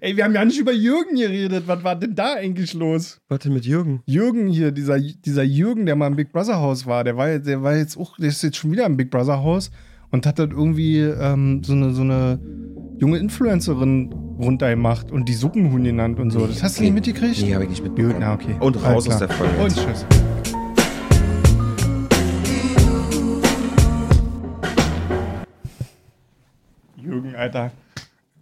Ey, wir haben ja nicht über Jürgen geredet. Was war denn da eigentlich los? Warte, mit Jürgen. Jürgen hier, dieser, dieser Jürgen, der mal im Big Brother Haus war, der war, der war jetzt auch, der ist jetzt schon wieder im Big Brother Haus und hat dann irgendwie ähm, so, eine, so eine junge Influencerin runtergemacht und die Suppenhuhn genannt und so. Das hast du nicht mitgekriegt? Nee, habe ich nicht mitbekommen. na okay. Und raus aus der Folge. Und tschüss. Jürgen, Alter.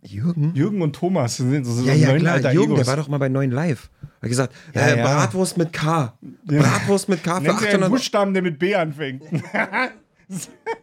Jürgen? Jürgen und Thomas sind so, Ja, ja, klar. alter Jürgen, der Egos. war doch mal bei 9 Live. Er hat gesagt, Ja, äh, ja. Bratwurst mit K. Bratwurst mit K für Nennt sie einen 800 Buchstaben, der mit B anfängt.